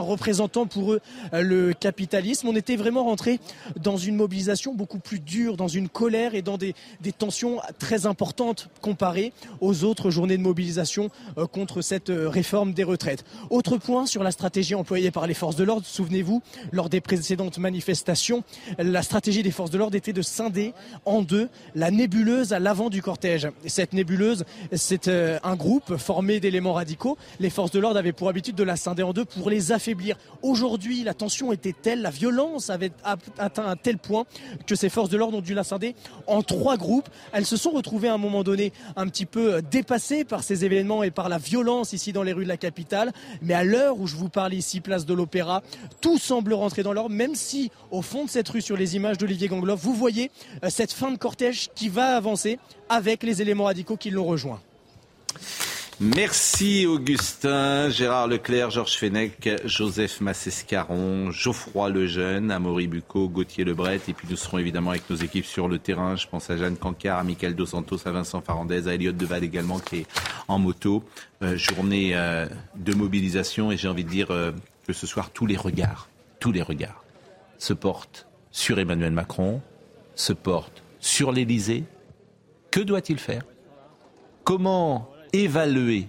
représentant pour eux euh, le capitalisme. On était vraiment rentré dans une mobilisation beaucoup plus dure, dans une colère et dans des, tensions très importantes comparées aux autres journées de mobilisation euh, contre cette euh, réforme des retraites. Autre point sur la stratégie employée par les forces de l'ordre, souvenez-vous, lors des précédentes manifestations, la stratégie des forces de l'ordre était de scinder en deux la nébuleuse à l'avant du cortège. Et cette nébuleuse, c'est un groupe formé d'éléments radicaux. Les forces de l'ordre avaient pour habitude de la scinder en deux pour les affaiblir. Aujourd'hui, la tension était telle, la violence avait atteint un tel point que ces forces de l'ordre ont dû la scinder en trois groupes. Elles se sont retrouvées à un moment donné un petit peu euh, dépassées par ces événements et par la violence ici dans les rues de la capitale. Mais à l'heure où je vous parle ici, place de l'Opéra, tout semble rentrer dans l'ordre, même si au fond de cette rue, sur les images d'Olivier Gangloff, vous voyez euh, cette fin de cortège qui va avancer avec les éléments radicaux qui l'ont rejoint. Merci Augustin, Gérard Leclerc, Georges Fenech, Joseph Massescaron, Geoffroy Lejeune, Amaury Bucco, Gauthier Lebret. Et puis nous serons évidemment avec nos équipes sur le terrain. Je pense à Jeanne Cancard, à Michael Dos Santos, à Vincent Farandez, à Elliot Deval également qui est en moto. Euh, journée euh, de mobilisation et j'ai envie de dire euh, que ce soir tous les regards, tous les regards se portent sur Emmanuel Macron, se portent sur l'Élysée. Que doit-il faire? Comment évaluer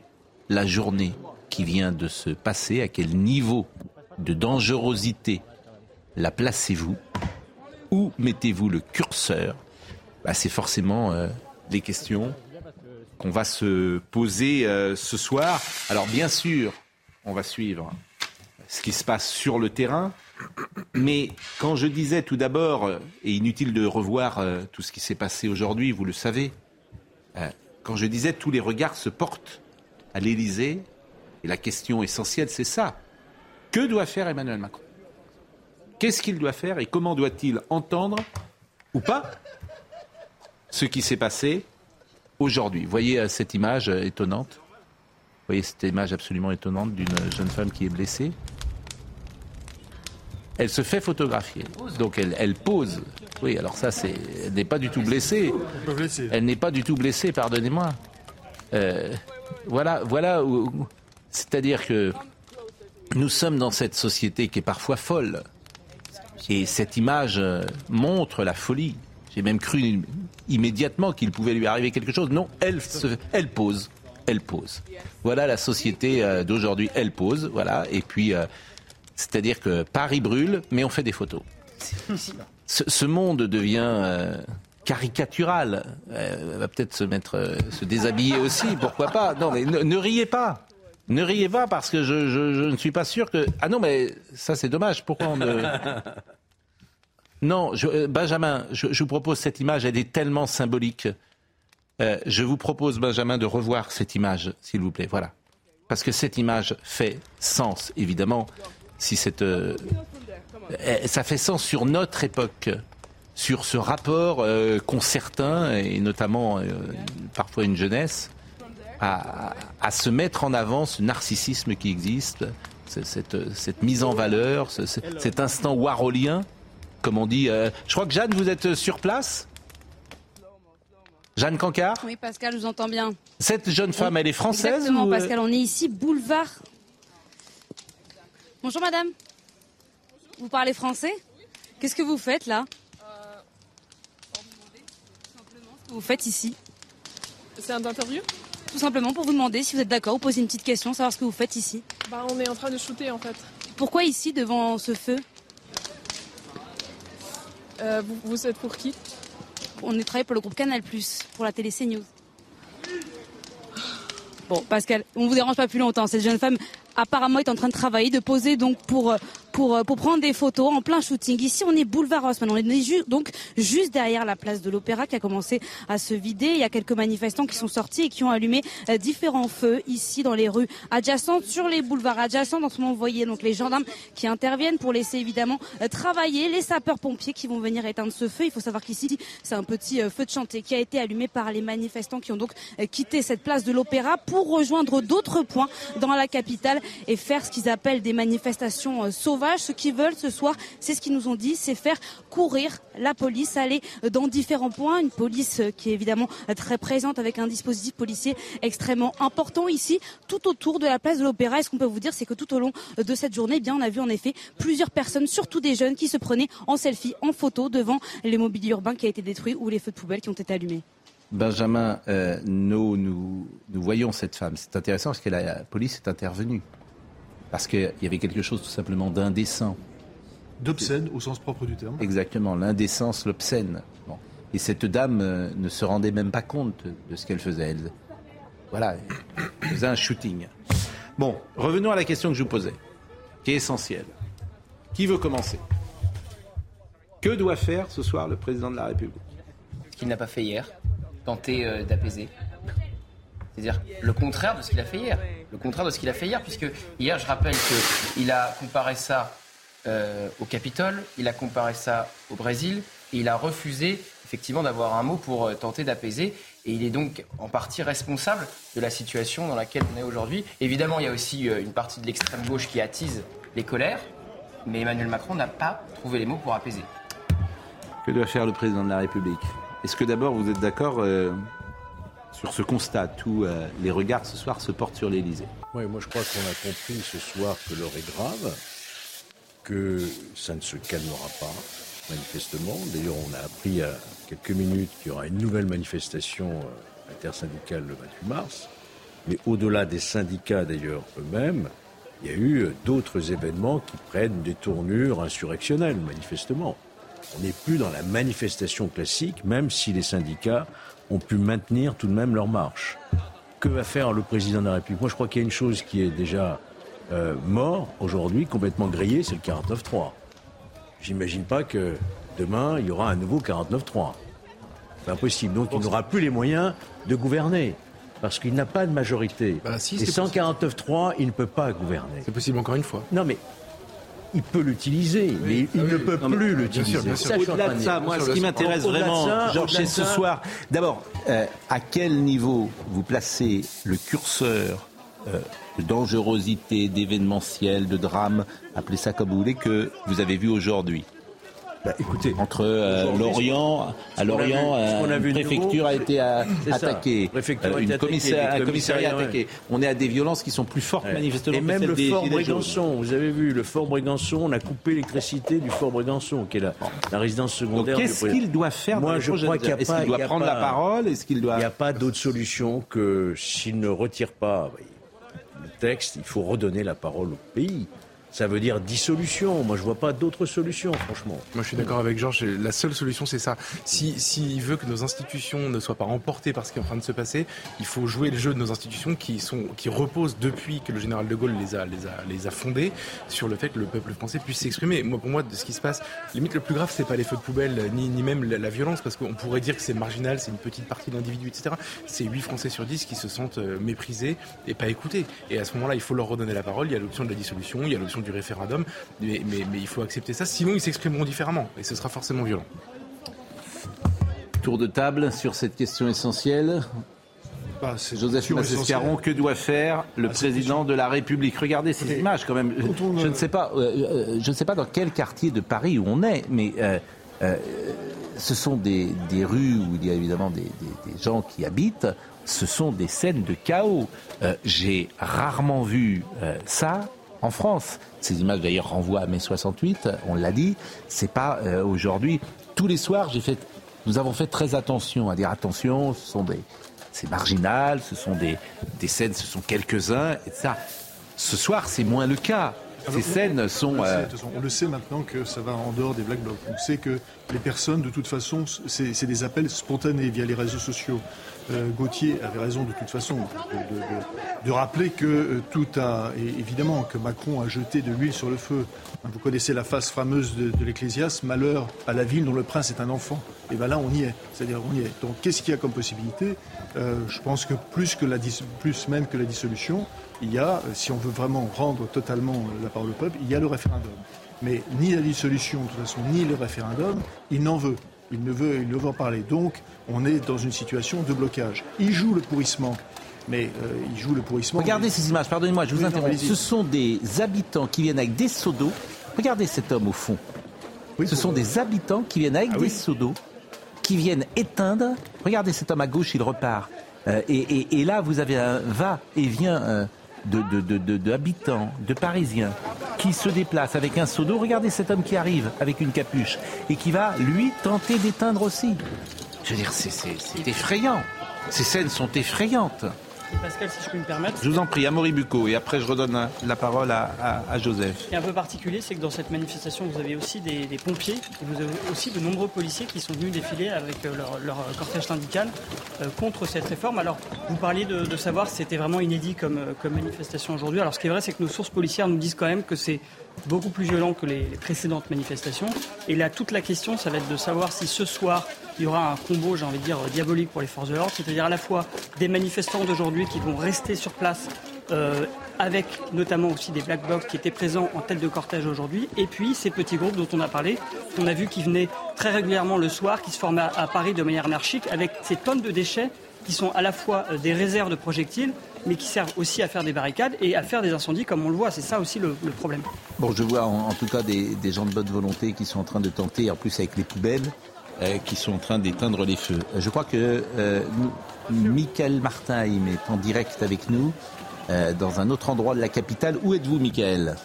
la journée qui vient de se passer, à quel niveau de dangerosité la placez-vous, où mettez-vous le curseur? Bah, C'est forcément euh, des questions qu'on va se poser euh, ce soir. Alors bien sûr, on va suivre ce qui se passe sur le terrain, mais quand je disais tout d'abord, euh, et inutile de revoir euh, tout ce qui s'est passé aujourd'hui, vous le savez, quand je disais tous les regards se portent à l'Élysée, et la question essentielle, c'est ça. Que doit faire Emmanuel Macron? Qu'est-ce qu'il doit faire et comment doit-il entendre, ou pas, ce qui s'est passé aujourd'hui? Voyez euh, cette image euh, étonnante. Voyez cette image absolument étonnante d'une jeune femme qui est blessée. Elle se fait photographier. Donc elle, pose. Oui, alors ça, c'est, elle n'est pas du tout blessée. Elle n'est pas du tout blessée, pardonnez-moi. Euh, voilà, voilà. où- C'est-à-dire que nous sommes dans cette société qui est parfois folle. Et cette image euh, montre la folie. J'ai même cru immédiatement qu'il pouvait lui arriver quelque chose. Non, elle, se- elle pose. Elle pose. Voilà la société euh, d'aujourd'hui. Elle pose. Voilà. Et puis, c'est-à-dire que Paris brûle, mais on fait des photos. Ce, monde devient euh, caricatural. Euh, elle va peut-être se mettre, euh, se déshabiller aussi, pourquoi pas. Non, mais ne, riez pas. Ne riez pas parce que je, ne suis pas sûr que. Ah non, mais ça c'est dommage. Pourquoi. Non, euh, Benjamin, je, vous propose cette image. Elle est tellement symbolique. Euh, je vous propose, Benjamin, de revoir cette image, s'il vous plaît. Voilà. Parce que cette image fait sens, évidemment, si cette. euh, eh, ça fait sens sur notre époque, sur ce rapport euh, qu'ont certains, et notamment euh, parfois une jeunesse, à, à se mettre en avant ce narcissisme qui existe, ce- cette, cette mise en valeur, ce- ce- cet instant warolien, comme on dit. euh, je crois que Jeanne, vous êtes sur place? Jeanne Cancard? Oui, Pascal, je vous entends bien. Cette jeune femme, elle est française Exactement, ou, euh, Pascal, on est ici, boulevard. Bonjour, madame. Vous parlez français? Qu'est-ce que vous faites là? Qu'est-ce que vous faites ici C'est un interview? Tout simplement pour vous demander si vous êtes d'accord, vous poser une petite question, savoir ce que vous faites ici. Bah on est en train de shooter en fait. Pourquoi ici, devant ce feu? Euh, vous, vous êtes pour qui? On est travaillé pour le groupe Canal+, pour la télé CNews. Bon, Pascal, on vous dérange pas plus longtemps. Cette jeune femme apparemment est en train de travailler, de poser donc pour pour, euh, pour prendre des photos en plein shooting. Ici, on est boulevard Haussmann. On est donc juste derrière la place de l'Opéra qui a commencé à se vider. Il y a quelques manifestants qui sont sortis et qui ont allumé euh, différents feux ici dans les rues adjacentes, sur les boulevards adjacents. En ce moment, vous voyez donc les gendarmes qui interviennent pour laisser évidemment euh, travailler les sapeurs-pompiers qui vont venir éteindre ce feu. Il faut savoir qu'ici, c'est un petit feu de chantier qui a été allumé par les manifestants qui ont donc quitté cette place de l'Opéra pour rejoindre d'autres points dans la capitale et faire ce qu'ils appellent des manifestations sauvages ce qu'ils veulent ce soir, c'est ce qu'ils nous ont dit, c'est faire courir la police, aller dans différents points. Une police qui est évidemment très présente avec un dispositif policier extrêmement important ici, tout autour de la place de l'Opéra. Et ce qu'on peut vous dire, c'est que tout au long de cette journée, eh on a vu en effet plusieurs personnes, surtout des jeunes, qui se prenaient en selfie, en photo devant les mobiliers urbains qui a été détruits ou les feux de poubelle qui ont été allumés. Benjamin, euh, nous, nous, nous voyons cette femme. C'est intéressant parce que la police est intervenue. Parce qu'il y avait quelque chose tout simplement d'indécent. D'obscène au sens propre du terme. Exactement, l'indécence, l'obscène. Et cette dame euh, ne se rendait même pas compte de ce qu'elle faisait. Elle, voilà, elle faisait un shooting. Bon, revenons à la question que je vous posais, qui est essentielle. Qui veut commencer? Que doit faire ce soir le président de la République? Ce qu'il n'a pas fait hier, tenter euh, d'apaiser. C'est-à-dire le contraire de ce qu'il a fait hier le contraire de ce qu'il a fait hier, puisque hier, je rappelle qu'il a comparé ça euh, au Capitole, il a comparé ça au Brésil, et il a refusé effectivement d'avoir un mot pour euh, tenter d'apaiser. Et il est donc en partie responsable de la situation dans laquelle on est aujourd'hui. Évidemment, il y a aussi une partie de l'extrême gauche qui attise les colères, mais Emmanuel Macron n'a pas trouvé les mots pour apaiser. Que doit faire le président de la République? Est-ce que d'abord vous êtes d'accord sur ce constat où euh, les regards ce soir se portent sur l'Élysée? Oui, moi je crois qu'on a compris ce soir que l'heure est grave, que ça ne se calmera pas, manifestement. D'ailleurs, on a appris a quelques minutes qu'il y aura une nouvelle manifestation euh, intersyndicale le 28 mars. Mais au-delà des syndicats d'ailleurs eux-mêmes, il y a eu euh, d'autres événements qui prennent des tournures insurrectionnelles, manifestement. On n'est plus dans la manifestation classique, même si les syndicats ont pu maintenir tout de même leur marche. Que va faire le président de la République? Moi, je crois qu'il y a une chose qui est déjà euh, mort aujourd'hui, complètement grillée, c'est le 49-3. J'imagine pas que demain, il y aura un nouveau 49-3. C'est impossible. Donc, il n'aura plus les moyens de gouverner. Parce qu'il n'a pas de majorité. Bah, Et sans 49-3, il ne peut pas gouverner. C'est possible encore une fois. Non, mais il peut l'utiliser, mais il ne peut plus l'utiliser. Au-delà de ça, moi, ce qui m'intéresse vraiment, Georges, c'est ce soir. D'abord, euh, à quel niveau vous placez le curseur euh, de dangerosité, d'événementiel, de drame, appelez ça comme vous voulez, que vous avez vu aujourd'hui? Bah, écoutez, entre euh, l'Orient, à l'Orient, une préfecture a été attaquée, une commissaire, un commissariat attaqué. On est à des violences qui sont plus fortes manifestement. Et même le fort Brégançon, vous avez vu, le fort Brégançon, on a coupé l'électricité du fort Brégançon, qui est la, la résidence secondaire. Qu'est-ce qu'il doit faire Moi, je crois qu'il Est-ce doit prendre la parole? Est-ce qu'il doit Il n'y a pas d'autre solution que s'il ne retire pas le texte, il faut redonner la parole au pays ça veut dire dissolution. Moi, je vois pas d'autre solution, franchement. Moi, je suis d'accord avec Georges. La seule solution, c'est ça. S'il si, veut que nos institutions ne soient pas emportées par ce qui est en train de se passer, il faut jouer le jeu de nos institutions qui, sont, qui reposent depuis que le général de Gaulle les a, les a, les a fondées sur le fait que le peuple français puisse s'exprimer. Moi, pour moi, de ce qui se passe, limite le plus grave, c'est pas les feux de poubelle, ni, ni même la, violence, parce qu'on pourrait dire que c'est marginal, c'est une petite partie d'individus, etc. C'est 8 Français sur 10 qui se sentent euh, méprisés et pas écoutés. Et à ce moment-là, il faut leur redonner la parole. Il y a l'option de la dissolution, il y a l'option du référendum, mais, il faut accepter ça, sinon ils s'exprimeront différemment, et ce sera forcément violent. Tour de table sur cette question essentielle. Bah, Joseph Massescaron, que doit faire le ah, président de la République Regardez ces images quand même. Je, ne sais pas, euh, euh, je ne sais pas dans quel quartier de Paris où on est, mais euh, ce sont des, rues où il y a évidemment des, des, gens qui habitent. Ce sont des scènes de chaos. J'ai rarement vu ça en France. Ces images d'ailleurs renvoient à mai 68, on l'a dit. C'est pas euh, aujourd'hui. Tous les soirs, j'ai fait, nous avons fait très attention à dire attention, ce sont des, c'est marginal, ce sont des, des scènes, ce sont quelques-uns, et ça. Ce soir, c'est moins le cas. Ah, Ces scènes sont. Euh, on le sait maintenant que ça va en dehors des black blocs. On sait que les personnes, de toute façon, c'est des appels spontanés via les réseaux sociaux. Euh, Gauthier avait raison de toute façon de, rappeler que euh, tout a, et évidemment, que Macron a jeté de l'huile sur le feu. Vous connaissez la phrase fameuse de, de l'Ecclésiaste, malheur à la ville dont le prince est un enfant. Et bien là, on y est. C'est-à-dire, on y est. Donc, qu'est-ce qu'il y a comme possibilité? Euh, Je pense que plus, que la, plus même que la dissolution, il y a, euh, si on veut vraiment rendre totalement la parole au peuple, il y a le référendum. Mais ni la dissolution, de toute façon, ni le référendum, il n'en veut. Il ne veut, il ne veut en parler. Donc, on est dans une situation de blocage. Il joue le pourrissement, mais euh, il joue le pourrissement. Regardez ces images, pardonnez-moi, je vous Oui, interromps. Ce sont des habitants qui viennent avec des seaux d'eau. Regardez cet homme au fond. Ce sont des habitants qui viennent Ah avec des seaux d'eau, qui viennent éteindre. Regardez cet homme à gauche, il repart. Euh, et, et- et là, vous avez un va-et-vient euh, de, de, de- de- de habitants, de Parisiens, qui se déplacent avec un seau d'eau. Regardez cet homme qui arrive avec une capuche et qui va, lui, tenter d'éteindre aussi. Je veux dire, c'est- effrayant. Ces scènes sont effrayantes. Pascal, si je peux me permettre. Je vous en prie, Amaury Bucco, et après je redonne la, la parole à, à- à Joseph. Ce qui est un peu particulier, c'est que dans cette manifestation, vous avez aussi des, des pompiers, et vous avez aussi de nombreux policiers qui sont venus défiler avec euh, leur, leur cortège syndical euh, contre cette réforme. Alors, vous parliez de, de savoir si c'était vraiment inédit comme, euh, comme manifestation aujourd'hui. Alors, ce qui est vrai, c'est que nos sources policières nous disent quand même que c'est beaucoup plus violent que les, les précédentes manifestations. Et là, toute la question, ça va être de savoir si ce soir, il y aura un combo, j'ai envie de dire, diabolique pour les forces de l'ordre, c'est-à-dire à la fois des manifestants d'aujourd'hui qui vont rester sur place euh, avec notamment aussi des black blocs qui étaient présents en tête de cortège aujourd'hui, et puis ces petits groupes dont on a parlé, qu'on a vu qui venaient très régulièrement le soir, qui se formaient à, Paris de manière anarchique, avec ces tonnes de déchets qui sont à la fois euh, des réserves de projectiles, mais qui servent aussi à faire des barricades et à faire des incendies, comme on le voit. C'est ça aussi le, problème. Bon, je vois en, tout cas des, gens de bonne volonté qui sont en train de tenter, en plus avec les poubelles, qui sont en train d'éteindre les feux. Euh, Je crois que euh, Michael Martin est en direct avec nous euh, dans un autre endroit de la capitale. Où êtes-vous, Michael?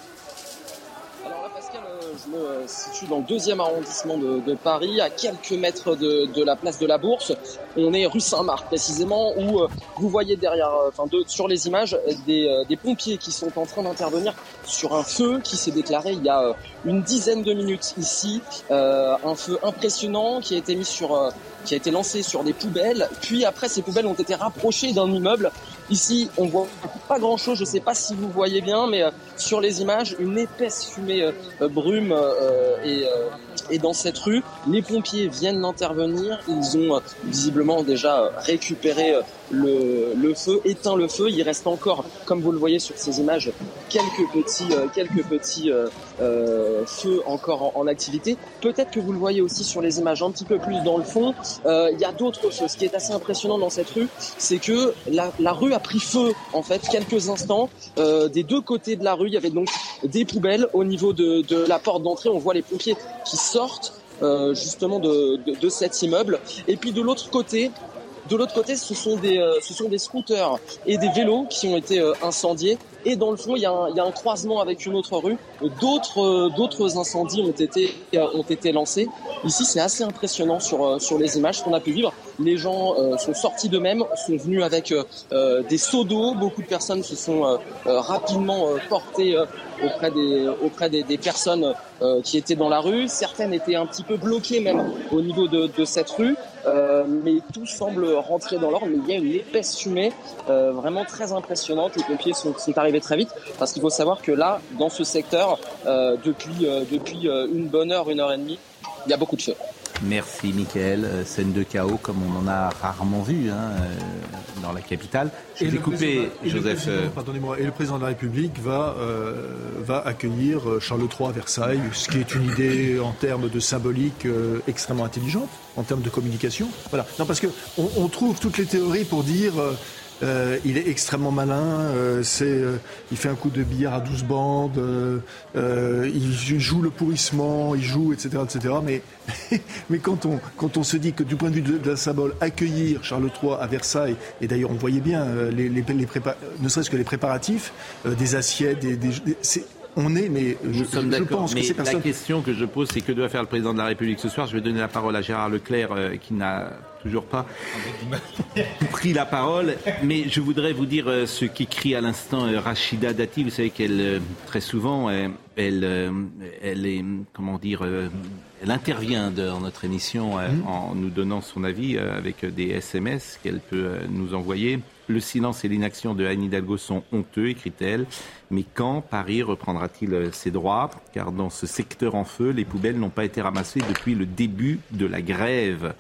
Situe dans le deuxième arrondissement de, Paris, à quelques mètres de, la place de la Bourse. On est rue Saint-Marc précisément, où euh, vous voyez derrière, euh, enfin sur les images, euh, des, des pompiers qui sont en train d'intervenir sur un feu qui s'est déclaré il y a une dizaine de minutes ici. Un feu impressionnant qui a été mis sur, qui a été lancé sur des poubelles. Puis après, ces poubelles ont été rapprochées d'un immeuble. Ici, on voit pas grand-chose. Je sais pas si vous voyez bien, mais euh, sur les images, une épaisse fumée euh, euh, brume et, et dans cette rue, les pompiers viennent d'intervenir. Ils ont visiblement déjà récupéré le, feu, éteint le feu. Il reste encore, comme vous le voyez sur ces images, quelques petits, euh, euh, euh, feux encore en, activité. Peut-être que vous le voyez aussi sur les images un petit peu plus dans le fond. Il y a d'autres feux. Ce qui est assez impressionnant dans cette rue, c'est que la, rue a pris feu en fait quelques instants. Des deux côtés de la rue, il y avait donc des poubelles. Au niveau de, la porte d'entrée, on voit les pompiers qui sortent justement de cet immeuble. Et puis de l'autre côté, de l'autre côté, ce sont des, euh, ce sont des scooters et des vélos qui ont été euh, incendiés. Et dans le fond, il y, a un, y a un croisement avec une autre rue. D'autres, euh, d'autres incendies ont été, ont été lancés. Ici, c'est assez impressionnant sur, sur les images qu'on a pu vivre. Les gens euh, sont sortis d'eux-mêmes, sont venus avec euh, euh, des seaux d'eau. Beaucoup de personnes se sont rapidement portées auprès des, auprès des, personnes qui étaient dans la rue. Certaines étaient un petit peu bloquées même au niveau de, cette rue. Mais tout semble rentrer dans l'ordre. Mais il y a une épaisse fumée euh, vraiment très impressionnante. Les pompiers sont, sont arrivés très vite parce qu'il faut savoir que là, dans ce secteur, depuis, depuis une bonne heure, une heure et demie, il y a beaucoup de feu. Merci, Michael. Euh, Scène de chaos comme on en a rarement vu hein, euh, dans la capitale. Je vais couper, Joseph. euh, Pardonnez-moi. Et le président de la République va, euh, va accueillir Charles III à Versailles, ce qui est une idée en termes de symbolique euh, extrêmement intelligente, en termes de communication. Voilà. Non, parce que on, on trouve toutes les théories pour dire. euh, euh, il est extrêmement malin, euh, c'est, euh, il fait un coup de billard à 12 bandes, il joue le pourrissement, il joue, etc. etc. Mais, mais quand, on, quand on se dit que du point de vue de, de la symbole, accueillir Charles III à Versailles, et d'ailleurs on voyait bien, les, les, les prépa- ne serait-ce que les préparatifs, des assiettes, des, des- des- c'est On est, mais je, Nous sommes je d'accord. pense que Mais ces la personnes. question que je pose, c'est que doit faire le président de la République ce soir? Je vais donner la parole à Gérard Leclerc, euh, qui n'a toujours pas pris la parole. Mais je voudrais vous dire euh, ce qu'écrit à l'instant euh, Rachida Dati. Vous savez qu'elle, euh, très souvent, elle, elle est, comment dire, elle intervient dans notre émission euh, en nous donnant son avis avec des SMS qu'elle peut nous envoyer. Le silence et l'inaction de Anne Hidalgo sont honteux, écrit-elle. Mais quand Paris reprendra-t-il ses droits? Car dans ce secteur en feu, les poubelles n'ont pas été ramassées depuis le début de la grève.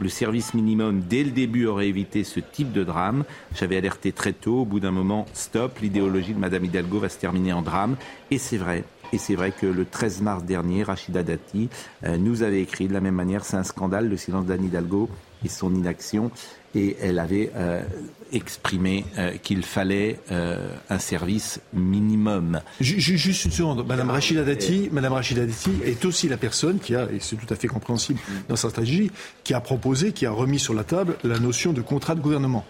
Le service minimum, dès le début, aurait évité ce type de drame. J'avais alerté très tôt. Au bout d'un moment, stop, l'idéologie de Madame Hidalgo va se terminer en drame. Et c'est vrai. Et c'est vrai que le 13 mars dernier, Rachida Dati euh, nous avait écrit de la même manière, c'est un scandale, le silence d'Anne Hidalgo et son inaction. Et elle avait euh, exprimé euh, qu'il fallait euh, un service minimum. Ju- ju- Juste une seconde, Madame Rachida Dati, Madame Rachida Dati est aussi la personne qui a, et c'est tout à fait compréhensible dans sa stratégie, qui a proposé, qui a remis sur la table la notion de contrat de gouvernement.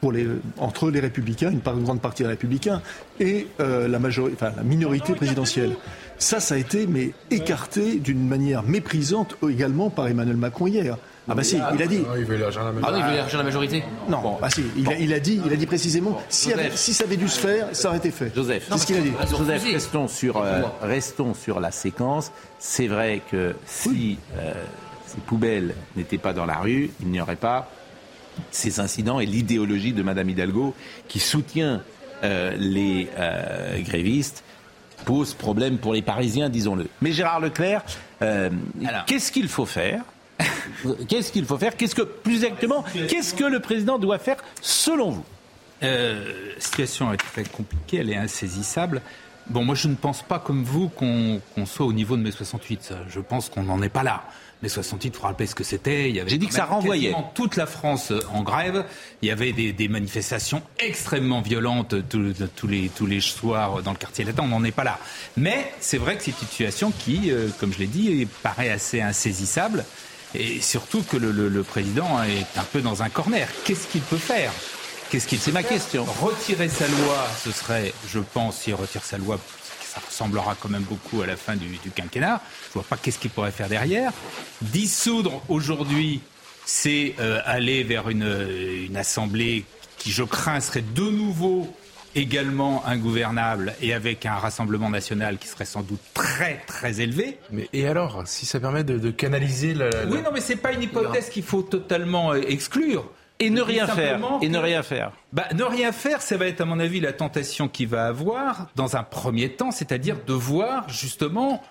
Pour les, entre les républicains, une part- une grande partie des républicains, et euh, la, majori- enfin, la minorité présidentielle. Ça, ça a été mais écarté d'une manière méprisante également par Emmanuel Macron hier. Ah bah si, il a dit. Ah, il veut élargir la Ah non, il veut élargir la majorité. Non, ah si, il, a, il a dit, il a dit précisément, si, Joseph. avait- si ça avait dû se faire, ça aurait été fait. Joseph, C'est ce qu'il a dit. Joseph, restons sur, euh, restons sur la séquence. C'est vrai que si euh, ces poubelles n'étaient pas dans la rue, il n'y aurait pas ces incidents et l'idéologie de Madame Hidalgo qui soutient euh, les euh, grévistes pose problème pour les Parisiens, disons-le. Mais Gérard Leclerc, euh, qu'est-ce qu'il faut faire Qu'est-ce qu'il faut faire Qu'est-ce que, plus exactement, qu'est-ce que le président doit faire selon vous Euh, la situation est très compliquée, elle est insaisissable. Bon, moi, je ne pense pas comme vous qu'on soit au niveau de mai 68. Ça, Je pense qu'on n'en est pas là. Mai 68, il faut rappeler ce que c'était. Il y avait J'ai dit que ça renvoyait. toute la France en grève. Il y avait des, des manifestations extrêmement violentes tous, tous les, tous les soirs dans le quartier latin. On n'en est pas là. Mais c'est vrai que c'est une situation qui, euh, comme je l'ai dit, paraît assez insaisissable. Et surtout que le, le- le président est un peu dans un corner. Qu'est-ce qu'il peut faire? Qu'est-ce qu'il C'est ma question. Retirer sa loi, ce serait, je pense, s'il retire sa loi, ça ressemblera quand même beaucoup à la fin du, du quinquennat. Je vois pas qu'est-ce qu'il pourrait faire derrière. Dissoudre aujourd'hui, c'est euh, aller vers une, une assemblée qui, je crains, serait de nouveau également ingouvernable et avec un rassemblement national qui serait sans doute très très élevé. Mais et alors, si ça permet de, de canaliser la, la- Oui, non, mais c'est pas une hypothèse qu'il faut totalement euh, exclure. Et ne rien faire. Et ne rien faire. Bah, ne rien faire, ça va être à mon avis la tentation qu'il va avoir dans un premier temps, c'est-à-dire de voir justement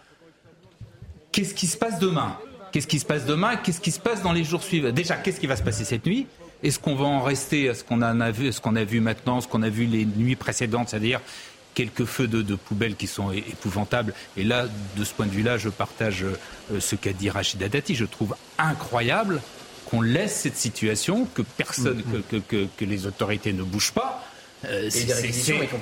qu'est-ce qui se passe demain? Qu'est-ce qui se passe demain? Qu'est-ce qui se passe dans les jours suivants? Déjà, qu'est-ce qui va se passer cette nuit? Est-ce qu'on va en rester à ce qu'on a vu, ce qu'on a vu maintenant, ce qu'on a vu les nuits précédentes, c'est-à-dire quelques feux de, de poubelles qui sont épouvantables? Et là, de ce point de vue-là, je partage euh, ce qu'a dit Rachida Dati. Je trouve incroyable qu'on laisse cette situation, que personne, que, que- que- que les autorités ne bougent pas. Euh,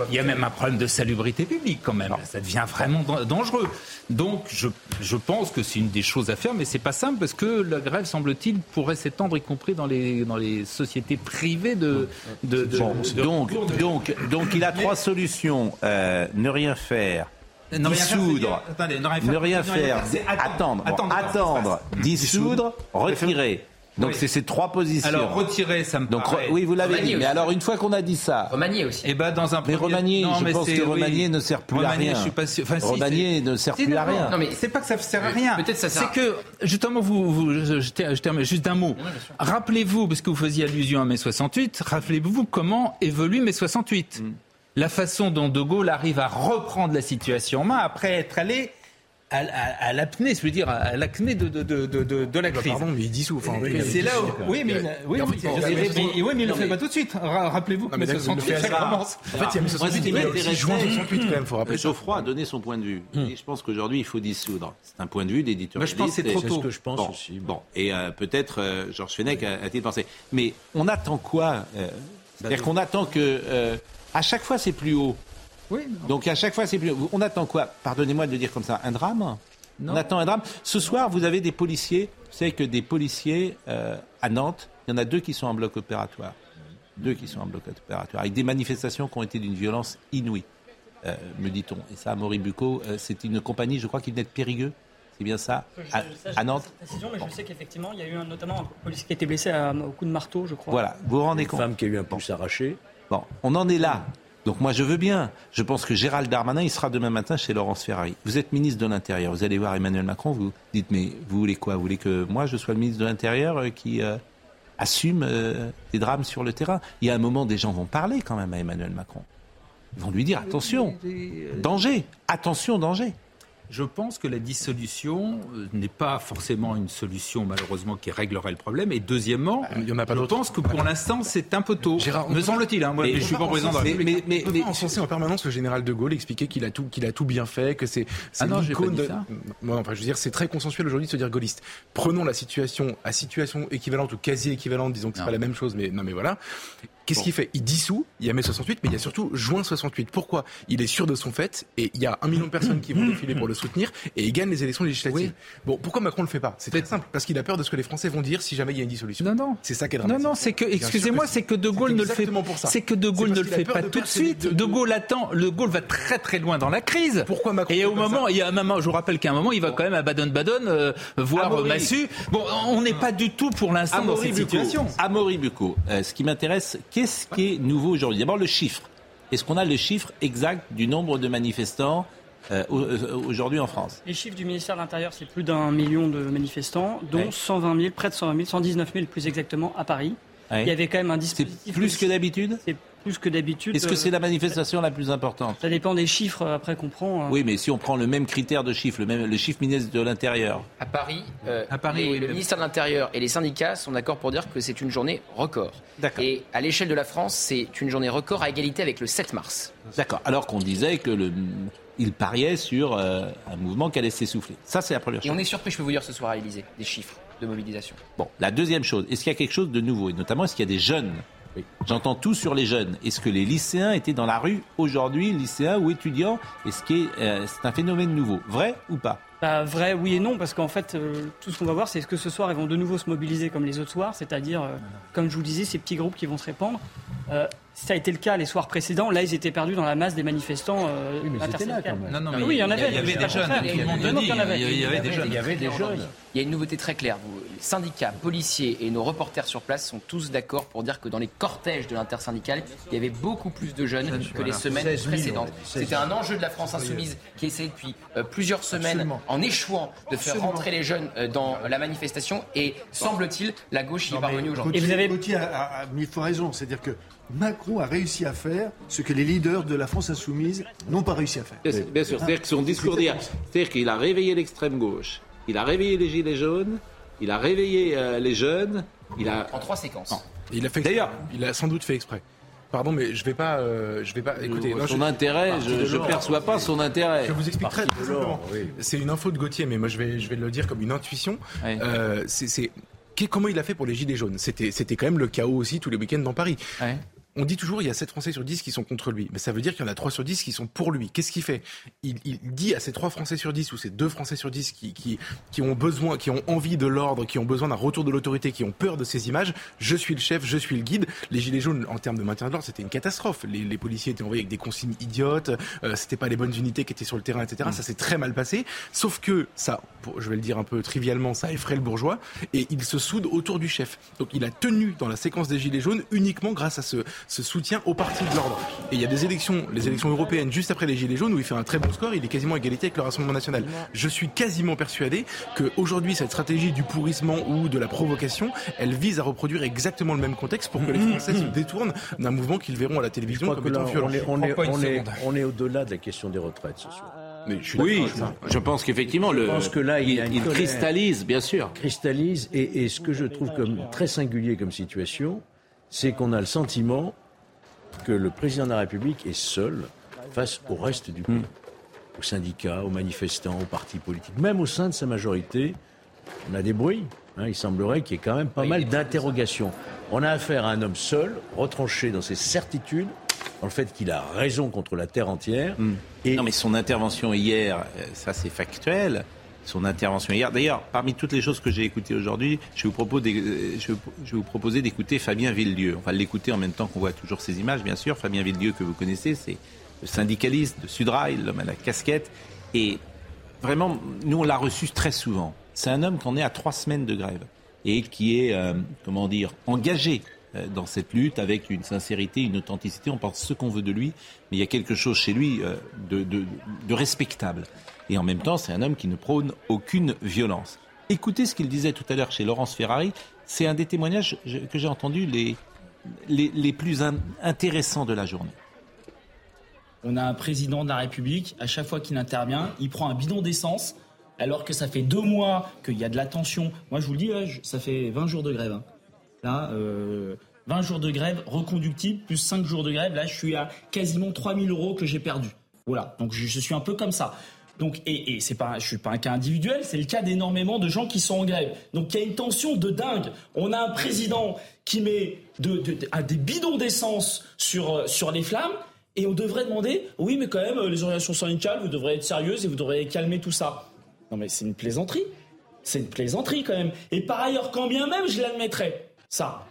il y a même un problème de salubrité publique quand même. Ça devient vraiment dan- dangereux. Donc je, je pense que c'est une des choses à faire, mais c'est pas simple parce que la grève, semble-t-il, pourrait s'étendre, y compris dans les, dans les sociétés privées de. de, de- Bon, de- donc, donc, donc, il a trois solutions. Euh, ne rien faire. Ne rien faire, dissoudre, attendez, ne rien faire, ne rien faire, attendre, attendre, dissoudre, retirer. Donc Oui. c'est ces trois positions. Alors retirer, ça me Donc paraît. re- oui, vous l'avez dit. Mais aussi. alors une fois qu'on a dit ça, Remanier aussi. Eh ben dans un mais premier- remanier, Non, je mais pense c'est- que oui. ne sert plus à rien. Je suis pas sûr. Enfin, remanier ne sert plus à rien. Non, mais c'est pas que ça sert à rien. Peut-être ça sert C'est que justement vous, vous je, je ter- je termine juste d'un mot. Rappelez-vous, parce que vous faisiez allusion à mai 68. Rappelez-vous comment évolue mai 68. Mm. La façon dont De Gaulle arrive à reprendre la situation en main après être allé à, à- à l'apnée, je veux dire, à l'acné de, de, de, de, de- de la Bah, crise. Pardon, mais il dissout. Enfin, il c'est là où, oui, mais, oui, oui, oui, il- oui, oui, mais il le fait pas tout de suite. Ra- Rappelez-vous que Non, mais mai d'accord, il le 68, fait ça commence. En fait, il y a mai 68, ce qui mais il y a aussi m'intéresse- juin 68 quand même, faut rappeler. Geoffroy a donné son point de vue. Et je pense qu'aujourd'hui, il faut dissoudre. C'est un point de vue d'éditeur. Moi, je pense que c'est trop tôt. Ce que je pense Bon, aussi. Bon, et euh, peut-être euh, Georges Fenech a- a-t-il pensé. Mais on attend quoi euh, C'est-à-dire qu'on attend que à chaque fois c'est plus haut. Oui, Donc à chaque fois c'est plus. On attend quoi Pardonnez-moi de le dire comme ça. Un drame On attend un drame. Ce soir, vous avez des policiers. Vous savez que des policiers euh, à Nantes, il y en a deux qui sont en bloc opératoire. Deux qui sont en bloc opératoire, avec des manifestations qui ont été d'une violence inouïe. euh, me dit-on. Et ça, Maury Bucco, euh, c'est une compagnie, je crois qu'il venait de Périgueux. C'est bien ça à, Ça, à Nantes précision, mais je sais qu'effectivement, il y a eu un- notamment un policier qui a été blessé à- au coup de marteau, je crois. Voilà, vous vous rendez Une compte femme qui a eu un pouce arraché. Bon, on en est là. Donc moi, je veux bien. Je pense que Gérald Darmanin, il sera demain matin chez Laurence Ferrari. Vous êtes ministre de l'Intérieur. Vous allez voir Emmanuel Macron. Vous dites, mais vous voulez quoi? Vous voulez que moi, je sois le ministre de l'Intérieur euh, qui euh, assume euh, des drames sur le terrain? Il y a un moment, des gens vont parler quand même à Emmanuel Macron. Ils vont lui dire, attention, danger, attention, danger. Je pense que la dissolution euh, n'est pas forcément une solution, malheureusement, qui réglerait le problème. Et deuxièmement, Il y en a pas je pense que pour l'instant, c'est un peu tôt. Gérard, on me semble-t-il. Hein, moi, Mais- je suis pas président de la Mais, mais, mais, encenser en permanence le général de Gaulle, expliquer qu'il a tout, qu'il a tout bien fait, que c'est, c'est Ah non, l'icône de- ça. Bon, enfin, je veux dire, c'est très consensuel aujourd'hui de se dire gaulliste. Prenons la situation à situation équivalente ou quasi équivalente, disons que c'est Non. pas la même chose, mais non, mais voilà. Qu'est-ce qu'il fait? Il dissout, il y a mai 68, mais il y a surtout juin 68. Pourquoi? Il est sûr de son fait, et il y a un million de personnes qui vont défiler pour le soutenir, et il gagne les élections législatives. Bon, pourquoi Macron le fait pas? C'est très simple, parce qu'il a peur de ce que les Français vont dire si jamais il y a une dissolution. Non, non. C'est ça qui est Non, dramatique. non, c'est que, excusez-moi, c'est que De Gaulle ne le fait exactement pour ça. C'est que De Gaulle ne le fait pas de tout de suite. de- De Gaulle attend. Le Gaulle va très très loin dans la crise. Pourquoi Macron Et au pas moment, il y a un moment, je vous rappelle qu'à un moment, il va quand même à Baden-Baden euh, voir Amaury. Massu. Bon, on n'est pas du tout pour l'instant dans Amaury cette situation. Amaury Bucco, euh, ce qui m'intéresse, qu'est-ce qui est nouveau aujourd'hui? D'abord le chiffre. Est-ce qu'on a le chiffre exact du nombre de manifestants euh, euh, aujourd'hui en France? Les chiffres du ministère de l'Intérieur, c'est plus d'un million de manifestants, dont Ouais. 120 000, près de 120 000, 119 000 plus exactement à Paris. Ouais. Il y avait quand même un C'est dispositif. plus que d'habitude? C'est plus que d'habitude. Est-ce que Euh, c'est la manifestation la plus importante Ça dépend des chiffres euh, après qu'on prend. euh. Oui, mais si on prend le même critère de chiffre, le, même, le chiffre ministre de l'Intérieur, À Paris, euh, À Paris, les- oui, le le- ministère de l'Intérieur et les syndicats sont d'accord pour dire que c'est une journée record. D'accord. Et à l'échelle de la France, c'est une journée record à égalité avec le 7 mars. d'accord. Alors qu'on disait que le, il pariait sur euh, un mouvement qui allait s'essouffler. Ça, c'est la première Et chose. on est surpris, je peux vous dire ce soir à l'Elysée, des chiffres de mobilisation. Bon, la deuxième chose, est-ce qu'il y a quelque chose de nouveau? Et notamment, est-ce qu'il y a des jeunes J'entends tout sur les jeunes. Est-ce que les lycéens étaient dans la rue aujourd'hui, lycéens ou étudiants Est-ce que euh, c'est un phénomène nouveau? Vrai ou pas? Bah, vrai, oui et non, parce qu'en fait, euh, tout ce qu'on va voir, c'est est-ce que ce soir, ils vont de nouveau se mobiliser comme les autres soirs, c'est-à-dire, euh, comme je vous le disais, ces petits groupes qui vont se répandre. Ça a été le cas les soirs précédents. Là, ils étaient perdus dans la masse des manifestants. Euh, Oui, mais là, quand même. Non, non, Ah mais oui, il y en avait. Il y avait c'est des jeunes. Il y avait des jeunes. Il y avait des jeunes. Il y a une nouveauté très claire. Vous- les syndicats, policiers et nos reporters sur place sont tous d'accord pour dire que dans les cortèges de l'intersyndicale, il y avait beaucoup plus de jeunes que Voilà. les semaines 16 000, précédentes. ouais. 16 C'était un enjeu de la France insoumise qui essayait depuis euh, plusieurs semaines, Absolument. en échouant, de faire rentrer les jeunes euh, dans la manifestation. Et semble-t-il, la gauche y est parvenue aujourd'hui. Et vous avez- Gauthier a, a- a mille fois raison. C'est-à-dire que Macron a réussi à faire ce que les leaders de la France insoumise n'ont pas réussi à faire. Bien sûr, c'est-à-dire que son discours d'hier, c'est-à-dire qu'il a réveillé l'extrême gauche, il a réveillé les gilets jaunes, il a réveillé euh, les jeunes, il a... En trois séquences. Il a fait D'ailleurs- il a sans doute fait exprès. Pardon, mais je vais pas, euh, je vais pas. Écoutez, non, son je- intérêt, je ne perçois pas son intérêt. Je vous explique très, simplement. oui. C'est une info de Gauthier, mais moi je vais, je vais le dire comme une intuition. Ouais. Euh, c'est, comment il a fait pour les gilets jaunes? C'était, c'était quand même le chaos aussi tous les week-ends dans Paris. Ouais. On dit toujours il y a 7 Français sur 10 qui sont contre lui, mais ça veut dire qu'il y en a 3 sur 10 qui sont pour lui. Qu'est-ce qu'il fait? Il, il dit à ces 3 Français sur 10 ou ces 2 Français sur 10 qui, qui, qui ont besoin, qui ont envie de l'ordre, qui ont besoin d'un retour de l'autorité, qui ont peur de ces images, je suis le chef, je suis le guide. Les gilets jaunes, en termes de maintien de l'ordre, c'était une catastrophe. Les, les policiers étaient envoyés avec des consignes idiotes, euh, c'était pas les bonnes unités qui étaient sur le terrain, etc. Ça s'est très mal passé. Sauf que ça, pour- je vais le dire un peu trivialement, ça effraie le bourgeois et il se soude autour du chef. Donc il a tenu dans la séquence des gilets jaunes uniquement grâce à ce, ce soutien au parti de l'ordre. Et il y a des élections, les élections européennes juste après les gilets jaunes où il fait un très bon score, il est quasiment à égalité avec le Rassemblement national. Je suis quasiment persuadé que aujourd'hui cette stratégie du pourrissement ou de la provocation, elle vise à reproduire exactement le même contexte pour que les Français se détournent d'un mouvement qu'ils verront à la télévision comme étant violent. on est, on on au-delà de la question des retraites ce soir. Mais je suis Oui, je pense qu'effectivement, le, Je pense que là, il cristallise, bien sûr. cristallise et, et ce que je trouve comme très singulier comme situation, c'est qu'on a le sentiment que le président de la République est seul face au reste du pays, aux syndicats, aux manifestants, aux partis politiques, même au sein de sa majorité. On a des bruits. hein, il semblerait qu'il y ait quand même pas mal d'interrogations. On a affaire à un homme seul, retranché dans ses certitudes, dans le fait qu'il a raison contre la terre entière. Et Non, mais son intervention hier, euh, ça c'est factuel. Son intervention hier. D'ailleurs, parmi toutes les choses que j'ai écoutées aujourd'hui, je, vous euh, je, je vous proposer d'écouter Fabien Villedieu. On va l'écouter en même temps qu'on voit toujours ces images, bien sûr. Fabien Villedieu, que vous connaissez, c'est le syndicaliste de Sudrail, l'homme à la casquette. Et vraiment, nous, on l'a reçu très souvent. C'est un homme qu'on est à trois semaines de grève et qui est, euh, comment dire, engagé euh, dans cette lutte avec une sincérité, une authenticité. On pense ce qu'on veut de lui, mais il y a quelque chose chez lui euh, de, de, de respectable. Et en même temps, c'est un homme qui ne prône aucune violence. Écoutez ce qu'il disait tout à l'heure chez Laurence Ferrari. C'est un des témoignages que j'ai entendus les, les, plus in- intéressants de la journée. On a un président de la République, à chaque fois qu'il intervient, il prend un bidon d'essence, alors que ça fait deux mois qu'il y a de la tension. Moi, je vous le dis, je- ça fait 20 jours de grève. hein. Là, euh, 20 jours de grève reconductible, plus 5 jours de grève. Là, je suis à quasiment 3000 euros que j'ai perdu. Voilà, donc je suis un peu comme ça. Donc, et, et c'est pas, je suis pas un cas individuel, c'est le cas d'énormément de gens qui sont en grève. Donc il y a une tension de dingue. On a un président qui met à des bidons d'essence sur, euh, sur les flammes. Et on devrait demander, oui, mais quand même, euh, les organisations syndicales, vous devrez être sérieuses et vous devrez calmer tout ça. Non, mais c'est une plaisanterie. C'est une plaisanterie quand même. Et par ailleurs, quand bien même je l'admettrais, ça,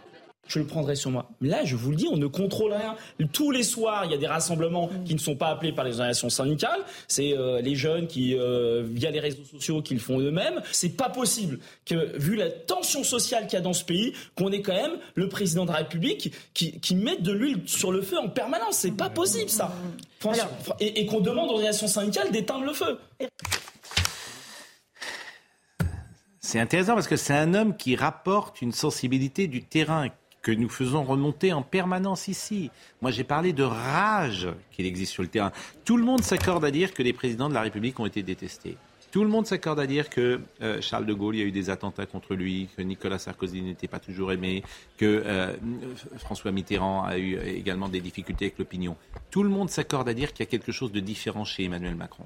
je le prendrais sur moi. Mais là, je vous le dis, on ne contrôle rien. Tous les soirs, il y a des rassemblements qui ne sont pas appelés par les organisations syndicales. C'est euh, les jeunes qui, euh, via les réseaux sociaux, qui le font eux-mêmes. C'est pas possible que, vu la tension sociale qu'il y a dans ce pays, qu'on ait quand même le président de la République qui, qui mette de l'huile sur le feu en permanence. C'est pas possible, ça. Et qu'on demande aux organisations syndicales d'éteindre le feu. C'est intéressant parce que c'est un homme qui rapporte une sensibilité du terrain que nous faisons remonter en permanence ici. Moi, j'ai parlé de rage qu'il existe sur le terrain. Tout le monde s'accorde à dire que les présidents de la République ont été détestés. Tout le monde s'accorde à dire que euh, Charles de Gaulle, il y a eu des attentats contre lui, que Nicolas Sarkozy n'était pas toujours aimé, que euh, François Mitterrand a eu également des difficultés avec l'opinion. Tout le monde s'accorde à dire qu'il y a quelque chose de différent chez Emmanuel Macron.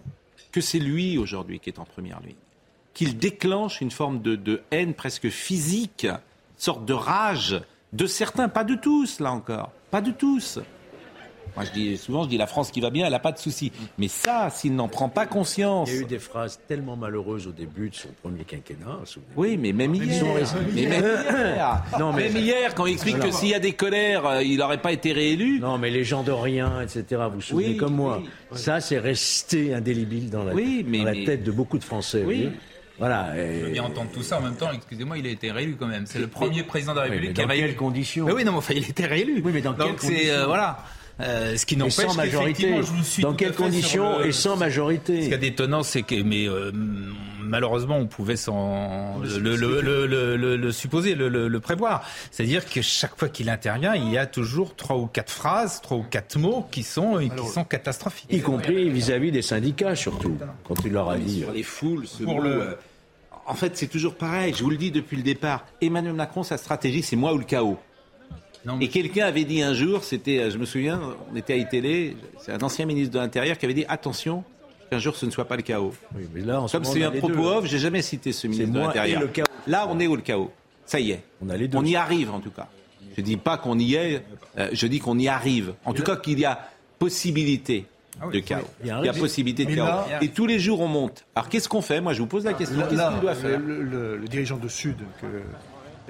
Que c'est lui aujourd'hui qui est en première ligne qu'il déclenche une forme de, de haine presque physique, une sorte de rage de certains, pas de tous, là encore, pas de tous. Moi, je dis souvent, je dis la France qui va bien, elle n'a pas de soucis. Mais ça, s'il n'en prend pas conscience. Il y a eu des phrases tellement malheureuses au début de son premier quinquennat. Oui, mais même Ils hier. sont restés- Mais même hier. Non, mais- Même hier, quand il explique Alors- que s'il y a des colères, euh, il n'aurait pas été réélu. Non, mais les gens de rien, etc. Vous vous souvenez Oui, comme moi. oui, oui. Ça, c'est resté indélébile dans la, Oui, mais- dans la mais- tête de beaucoup de Français. Oui. Voilà. Je veux bien entendre tout ça en même temps. Excusez-moi, il a été réélu quand même. C'est le premier président de la Oui, République mais qui a dans quelles conditions Mais oui, non, mais enfin, il était réélu. Oui, mais dans Donc quelles c'est conditions euh, voilà. Euh, ce qui n'empêche sans majorité. je vous suis Dans quelles conditions le- et sans majorité Ce qu'il y a d'étonnant, c'est que, mais euh, malheureusement, on pouvait s'en le, le, le, le, le- le- le supposer, le, le- le prévoir. C'est-à-dire que chaque fois qu'il intervient, il y a toujours trois ou quatre phrases, trois ou quatre mots qui sont qui sont catastrophiques. Y compris vis-à-vis des syndicats, surtout, quand il leur a dit. Sur les foules, ce Pour mot, le- euh, En fait, c'est toujours pareil. Je vous le dis depuis le départ. Emmanuel Macron, sa stratégie, c'est moi ou le chaos. Et quelqu'un avait dit un jour, c'était, euh, je me souviens, on était à iTélé, c'est un ancien ministre de l'Intérieur qui avait dit attention, qu'un jour ce ne soit pas le chaos. mais là, en ce Comme c'est un propos deux. off, j'ai jamais cité ce ministre de l'Intérieur. Là, on est au le chaos. Ça y est. On, a les deux. on y arrive en tout cas. Je dis pas qu'on y est, euh, je dis qu'on y arrive. En tout cas, qu'il y a possibilité de chaos. Il y a un Il y a risque. possibilité de Mais chaos. là- Et tous les jours, on monte. Alors, qu'est-ce qu'on fait Moi, je vous pose la question. Qu'est-ce qu'on doit faire le, le- le dirigeant de Sud que,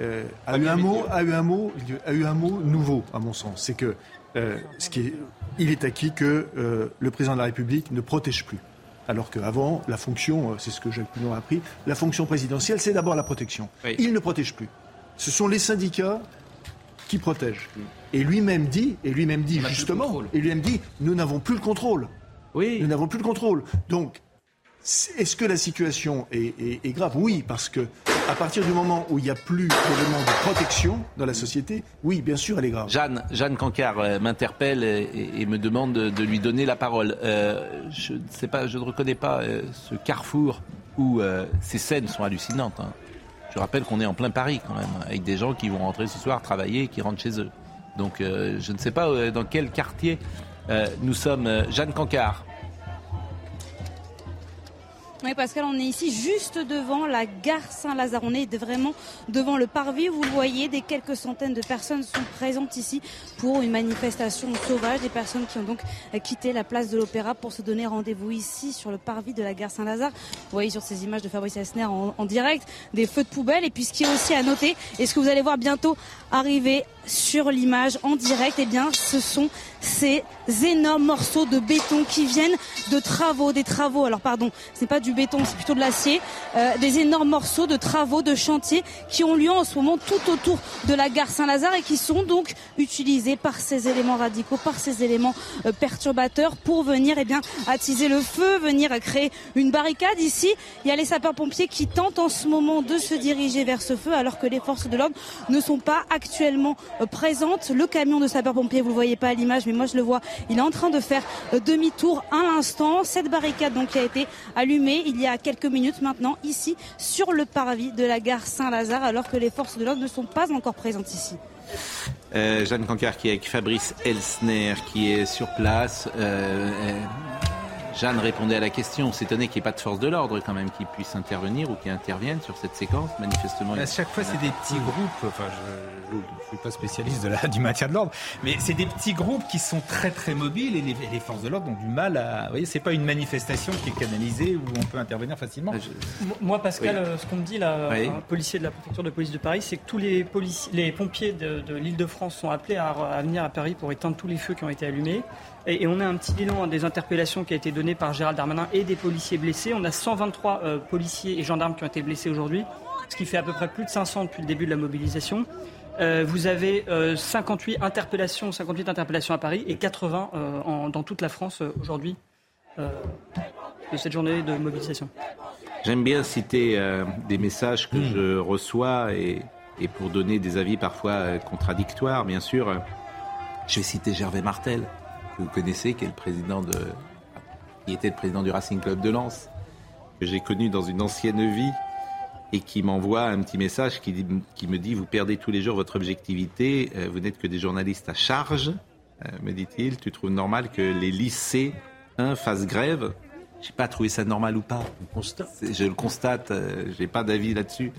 euh, a, eu un mot, a eu un mot, a eu un mot nouveau à mon sens. C'est que euh, ce qui est, il est acquis que euh, le président de la République ne protège plus. Alors qu'avant, la fonction, c'est ce que Jacques Pillon a appris, la fonction présidentielle, c'est d'abord la protection. Il ne protège plus. Ce sont les syndicats qui protègent. Et lui-même dit, et lui-même dit justement, et lui-même dit, nous n'avons plus le contrôle. Oui. Nous n'avons plus le contrôle. Donc, est-ce que la situation est, est- est grave? Oui, parce que à partir du moment où il n'y a plus d'éléments de protection dans la société, oui, bien sûr, elle est grave. Jeanne, Jeanne Cancard euh, m'interpelle et, et- et me demande de, de lui donner la parole. Euh, je ne sais pas, je ne reconnais pas euh, ce carrefour où euh, ces scènes sont hallucinantes. hein. Je rappelle qu'on est en plein Paris quand même, avec des gens qui vont rentrer ce soir travailler et qui rentrent chez eux. Donc euh, je ne sais pas euh, dans quel quartier euh, nous sommes. Jeanne Cancard. Oui, Pascal, on est ici juste devant la gare Saint-Lazare. On est vraiment devant le parvis. Vous le voyez, des quelques centaines de personnes sont présentes ici pour une manifestation sauvage. Des personnes qui ont donc quitté la place de l'Opéra pour se donner rendez-vous ici sur le parvis de la gare Saint-Lazare. Vous voyez sur ces images de Fabrice Elsner en, en direct des feux de poubelle. Et puis ce qui est aussi à noter, et ce que vous allez voir bientôt arriver sur l'image en direct, eh bien, ce sont ces énormes morceaux de béton qui viennent de travaux, des travaux. Alors pardon, ce n'est pas du béton, c'est plutôt de l'acier. Euh, des énormes morceaux de travaux, de chantiers qui ont lieu en ce moment tout autour de la gare Saint-Lazare et qui sont donc utilisés par ces éléments radicaux, par ces éléments euh, perturbateurs pour venir eh bien attiser le feu, venir créer une barricade. Ici, il y a les sapeurs-pompiers qui tentent en ce moment de se diriger vers ce feu alors que les forces de l'ordre ne sont pas actuellement euh, présentes. Le camion de sapeurs-pompiers, vous le voyez pas à l'image, mais moi je le vois, il est en train de faire euh, demi-tour à l'instant. Cette barricade donc qui a été allumée il y a quelques minutes maintenant ici sur le parvis de la gare Saint-Lazare alors que les forces de l'ordre ne sont pas encore présentes ici. Euh, Jeanne Cancard qui est avec Fabrice Elsner qui est sur place. Euh, euh, Jeanne répondait à la question. On s'étonnait qu'il n'y ait pas de force de l'ordre quand même qui puisse intervenir ou qui interviennent sur cette séquence. Manifestement, À chaque fois, c'est des petits groupes. Enfin, je ne suis pas spécialiste de la, du maintien de l'ordre, mais c'est des petits groupes qui sont très très mobiles et les, forces de l'ordre ont du mal à. Vous voyez, c'est pas une manifestation qui est canalisée où on peut intervenir facilement. Moi, Pascal, Oui. euh, ce qu'on me dit, là, Oui. un policier de la préfecture de police de Paris, c'est que tous les, polici- les pompiers de, de l'Île-de-France sont appelés à, à venir à Paris pour éteindre tous les feux qui ont été allumés. Et, et on a un petit bilan des interpellations qui a été donné par Gérald Darmanin et des policiers blessés. On a 123 euh, policiers et gendarmes qui ont été blessés aujourd'hui, ce qui fait à peu près plus de 500 depuis le début de la mobilisation. Euh, vous avez euh, 58 interpellations, 58 interpellations à Paris et 80 euh, en- dans toute la France euh, aujourd'hui euh, de cette journée de mobilisation. J'aime bien citer euh, des messages que je reçois et, et pour donner des avis parfois euh, contradictoires, bien sûr. euh, Je vais citer Gervais Martel, que vous connaissez, qui est le président de, qui était le président du Racing Club de Lens, que j'ai connu dans une ancienne vie et qui m'envoie un petit message qui, dit- qui me dit Vous perdez tous les jours votre objectivité, euh, vous n'êtes que des journalistes à charge, euh, me dit-il. Tu trouves normal que les lycées hein, fassent grève? J'ai pas trouvé ça normal ou pas. Je le constate, euh, j'ai pas d'avis là-dessus.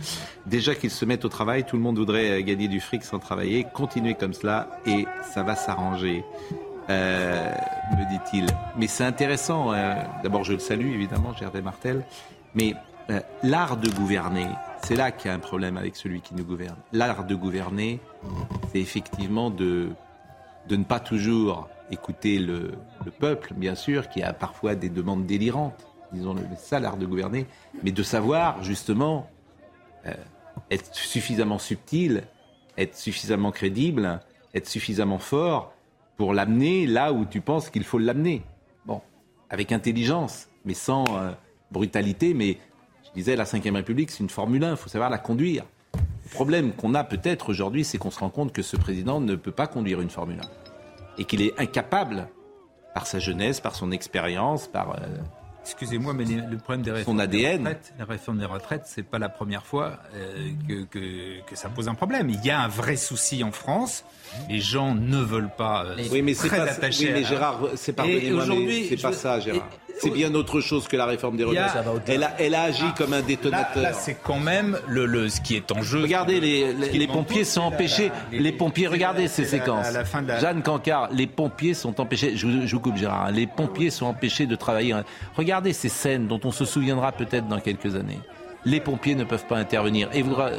Déjà qu'ils se mettent au travail, tout le monde voudrait gagner du fric sans travailler. Continuez comme cela et ça va s'arranger. Euh, me dit-il. Mais c'est intéressant. euh, D'abord, je le salue évidemment, Gervais Martel. Mais l'art de gouverner, c'est là qu'il y a un problème avec celui qui nous gouverne. L'art de gouverner, c'est effectivement de, de ne pas toujours écouter le, le peuple, bien sûr, qui a parfois des demandes délirantes. Disons, le- c'est ça l'art de gouverner. Mais de savoir, justement, euh, être suffisamment subtil, être suffisamment crédible, être suffisamment fort pour l'amener là où tu penses qu'il faut l'amener. Bon, avec intelligence, mais sans euh, brutalité. Mais je disais, la Ve République, c'est une Formule 1, il faut savoir la conduire. Le problème qu'on a peut-être aujourd'hui, c'est qu'on se rend compte que ce président ne peut pas conduire une Formule 1. Et qu'il est incapable, par sa jeunesse, par son expérience, par... euh, Excusez-moi, mais le problème des réformes Son ADN. des retraites, la réforme des retraites, c'est pas la première fois euh, que, que, que ça pose un problème. Il y a un vrai souci en France. Les gens ne veulent pas. euh, Oui, mais c'est très pas, attachés oui, mais à- Gérard, c'est Et pardonnez-moi, mais aujourd'hui, c'est pas je- ça, Gérard. C'est bien autre chose que la réforme des retraites. Elle a, elle a agi comme un détonateur. Là, là, c'est quand même le, le, ce qui est en jeu. Regardez, les, les, pompiers sont la- empêchés. la- les pompiers, regardez ces séquences. Jeanne Cancard, les pompiers sont empêchés. Je vous, je vous coupe, Gérard. hein. Les pompiers sont empêchés de travailler. Regardez ces scènes dont on se souviendra peut-être dans quelques années. Les pompiers ne peuvent pas intervenir. Et vous re-